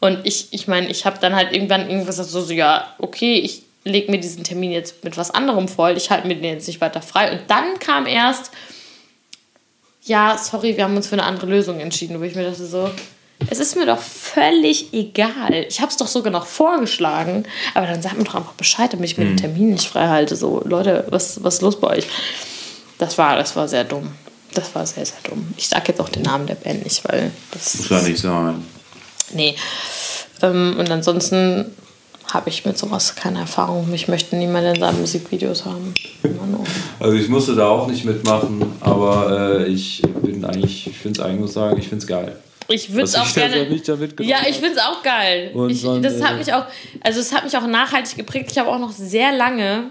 Und ich, ich meine, ich habe dann halt irgendwann irgendwas gesagt, so, so ja, okay, ich lege mir diesen Termin jetzt mit was anderem voll, ich halte mir den jetzt nicht weiter frei. Und dann kam erst, ja, sorry, wir haben uns für eine andere Lösung entschieden, wo ich mir dachte so, es ist mir doch völlig egal. Ich habe es doch sogar noch vorgeschlagen, aber dann sagt mir doch einfach Bescheid, damit ich mir den Termin nicht frei halte. So, Leute, was, was ist los bei euch? Das war, das war sehr dumm. Das war sehr, sehr dumm. Ich sage jetzt auch den Namen der Band nicht, weil das Muss ja nicht sein. Nee. Ähm, und ansonsten habe ich mit sowas keine Erfahrung. Ich möchte niemanden in seinen Musikvideos haben. Also ich musste da auch nicht mitmachen, aber äh, ich bin eigentlich, ich finde es eigentlich muss sagen, ich finde es geil. Ich würde es Was auch gerne. Ja, ich finde es auch geil. Und Ich, dann, das hat äh, mich auch, also es hat mich auch nachhaltig geprägt. Ich habe auch noch sehr lange.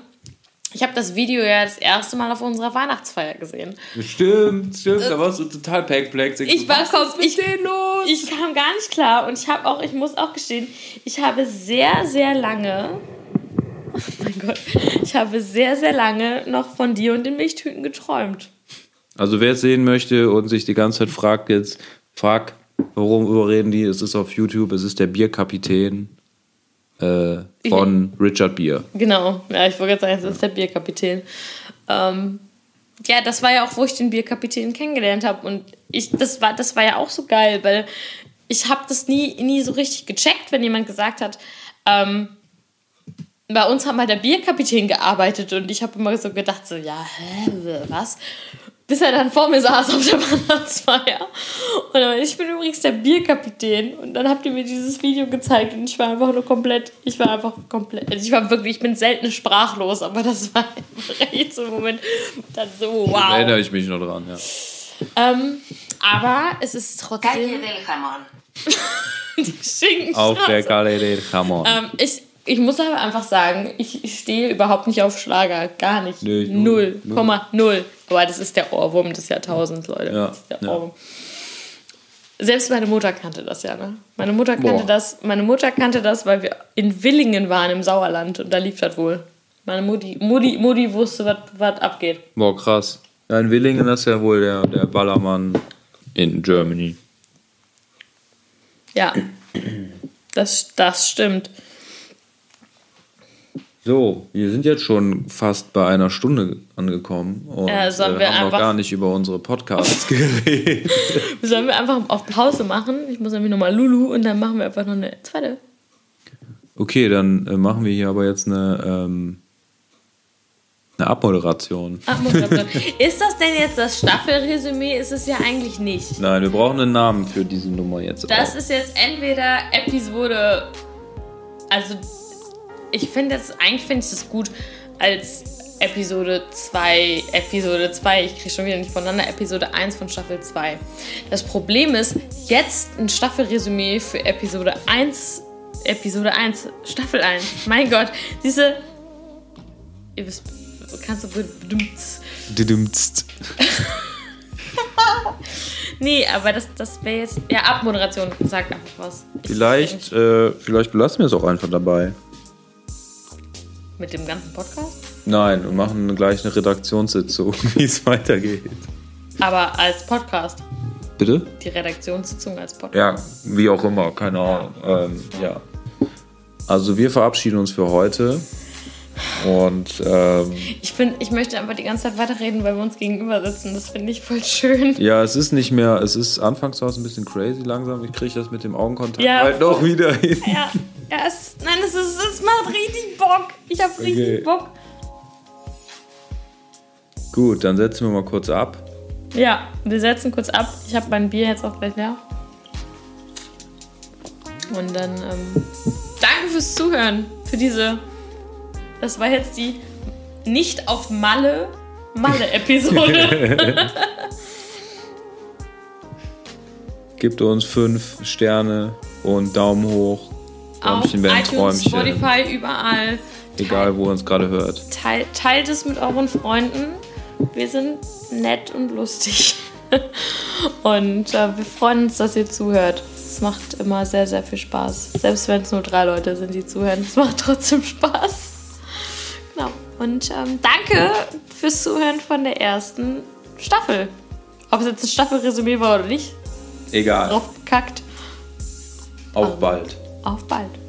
Ich habe das Video ja das erste Mal auf unserer Weihnachtsfeier gesehen. Stimmt, stimmt, da warst du total perplex. Ich war kom ich, los? ich kam gar nicht klar und ich habe auch, ich muss auch gestehen, ich habe sehr, sehr lange, oh mein Gott, ich habe sehr, sehr lange noch von dir und den Milchtüten geträumt. Also wer es sehen möchte und sich die ganze Zeit fragt jetzt, frag, worum überreden die? Es ist auf YouTube, es ist der Bierkapitän äh, von Richard Beer. Genau, ja, ich wollte gerade sagen, das ist der Bierkapitän. Ähm, ja, das war ja auch, wo ich den Bierkapitän kennengelernt habe. Und ich, das war, das war ja auch so geil, weil ich habe das nie, nie so richtig gecheckt, wenn jemand gesagt hat, ähm, bei uns hat mal der Bierkapitän gearbeitet und ich habe immer so gedacht, so, ja, hä, was? Bis er dann vor mir saß auf der Weihnachtsfeier. Und dann, ich bin übrigens der Bierkapitän. Und dann habt ihr mir dieses Video gezeigt und ich war einfach nur komplett, ich war einfach komplett, also ich war wirklich, ich bin selten sprachlos, aber das war einfach echt so ein Moment, dann so, Da erinnere wow. ich mich noch dran, ja. Ähm, aber es ist Calle trotzdem del Jamón. [laughs] die Schinkenstraße. Auf der Calle del Jamón. Ähm, ich, ich muss aber einfach sagen, ich stehe überhaupt nicht auf Schlager. Gar nicht. Nee, null. null. Komma, null. Aber das ist der Ohrwurm des Jahrtausends, Leute. Ja, Das ist der ja. Ohrwurm. Selbst meine Mutter kannte das ja, ne? Meine Mutter kannte Boah. das, meine Mutter kannte das, weil wir in Willingen waren im Sauerland und da lief das wohl. Meine Mutti, Mutti, Mutti wusste, was- was abgeht. Boah, krass. Ja, in Willingen ist ja wohl der, der Ballermann in Germany. Ja. Das, das stimmt. So, wir sind jetzt schon fast bei einer Stunde angekommen und Ja, sollen wir äh, haben noch gar nicht über unsere Podcasts [laughs] geredet. [laughs] Sollen wir einfach auf Pause machen? Ich muss nämlich nochmal Lulu und dann machen wir einfach noch eine zweite. Okay, dann äh, machen wir hier aber jetzt eine, ähm, eine Abmoderation. [laughs] Abmoderation. ist das denn jetzt das Staffelresümee? Ist es ja eigentlich nicht. Nein, wir brauchen einen Namen für diese Nummer jetzt. Das auch. ist jetzt entweder Episode. Also, ich finde jetzt, eigentlich finde ich das gut als Episode 2, Episode 2. Ich kriege schon wieder nicht voneinander. Episode 1 von Staffel 2. Das Problem ist, jetzt ein Staffelresümee für Episode 1. Episode 1, Staffel 1. Mein Gott, diese. Ihr wisst, kannst du bedimmt. Didimtst. [laughs] Nee, aber das, das wäre jetzt. Ja, Abmoderation. Sag einfach was. Vielleicht, äh, vielleicht belassen wir es auch einfach dabei. Mit dem ganzen Podcast? Nein, und machen gleich eine Redaktionssitzung, [laughs] wie es weitergeht. Aber als Podcast. Bitte? Die Redaktionssitzung als Podcast. Ja, wie auch immer, keine Ahnung. Ähm, ja. Also wir verabschieden uns für heute. Und ähm, Ich, find, ich möchte einfach die ganze Zeit weiterreden, weil wir uns gegenüber sitzen. Das finde ich voll schön. ja, es ist nicht mehr, es ist anfangs war es ein bisschen crazy langsam. Ich kriege das mit dem Augenkontakt Ja, halt noch wieder hin. Ja, ja es, nein, es, ist, es macht richtig Bock. Ich habe richtig Okay. Bock. Gut, dann setzen wir mal kurz ab. Ja, wir setzen kurz ab. Ich habe mein Bier jetzt auch gleich leer. Und dann ähm, danke fürs Zuhören. Für diese. Das war jetzt die nicht auf Malle Malle-Episode. [laughs] Gebt uns fünf Sterne und Daumen hoch. Träumchen, Ben, iTunes, Träumchen. Spotify, überall. Egal, wo ihr uns gerade hört. Teil, teilt es mit euren Freunden. Wir sind nett und lustig. [laughs] Und äh, wir freuen uns, dass ihr zuhört. Es macht immer sehr, sehr viel Spaß. Selbst wenn es nur drei Leute sind, die zuhören. Es macht trotzdem [laughs] Spaß. Genau. Und ähm, danke fürs Zuhören von der ersten Staffel. Ob es jetzt ein Staffelresümee war oder nicht, Egal. drauf gekackt. Auf bald. Auf bald.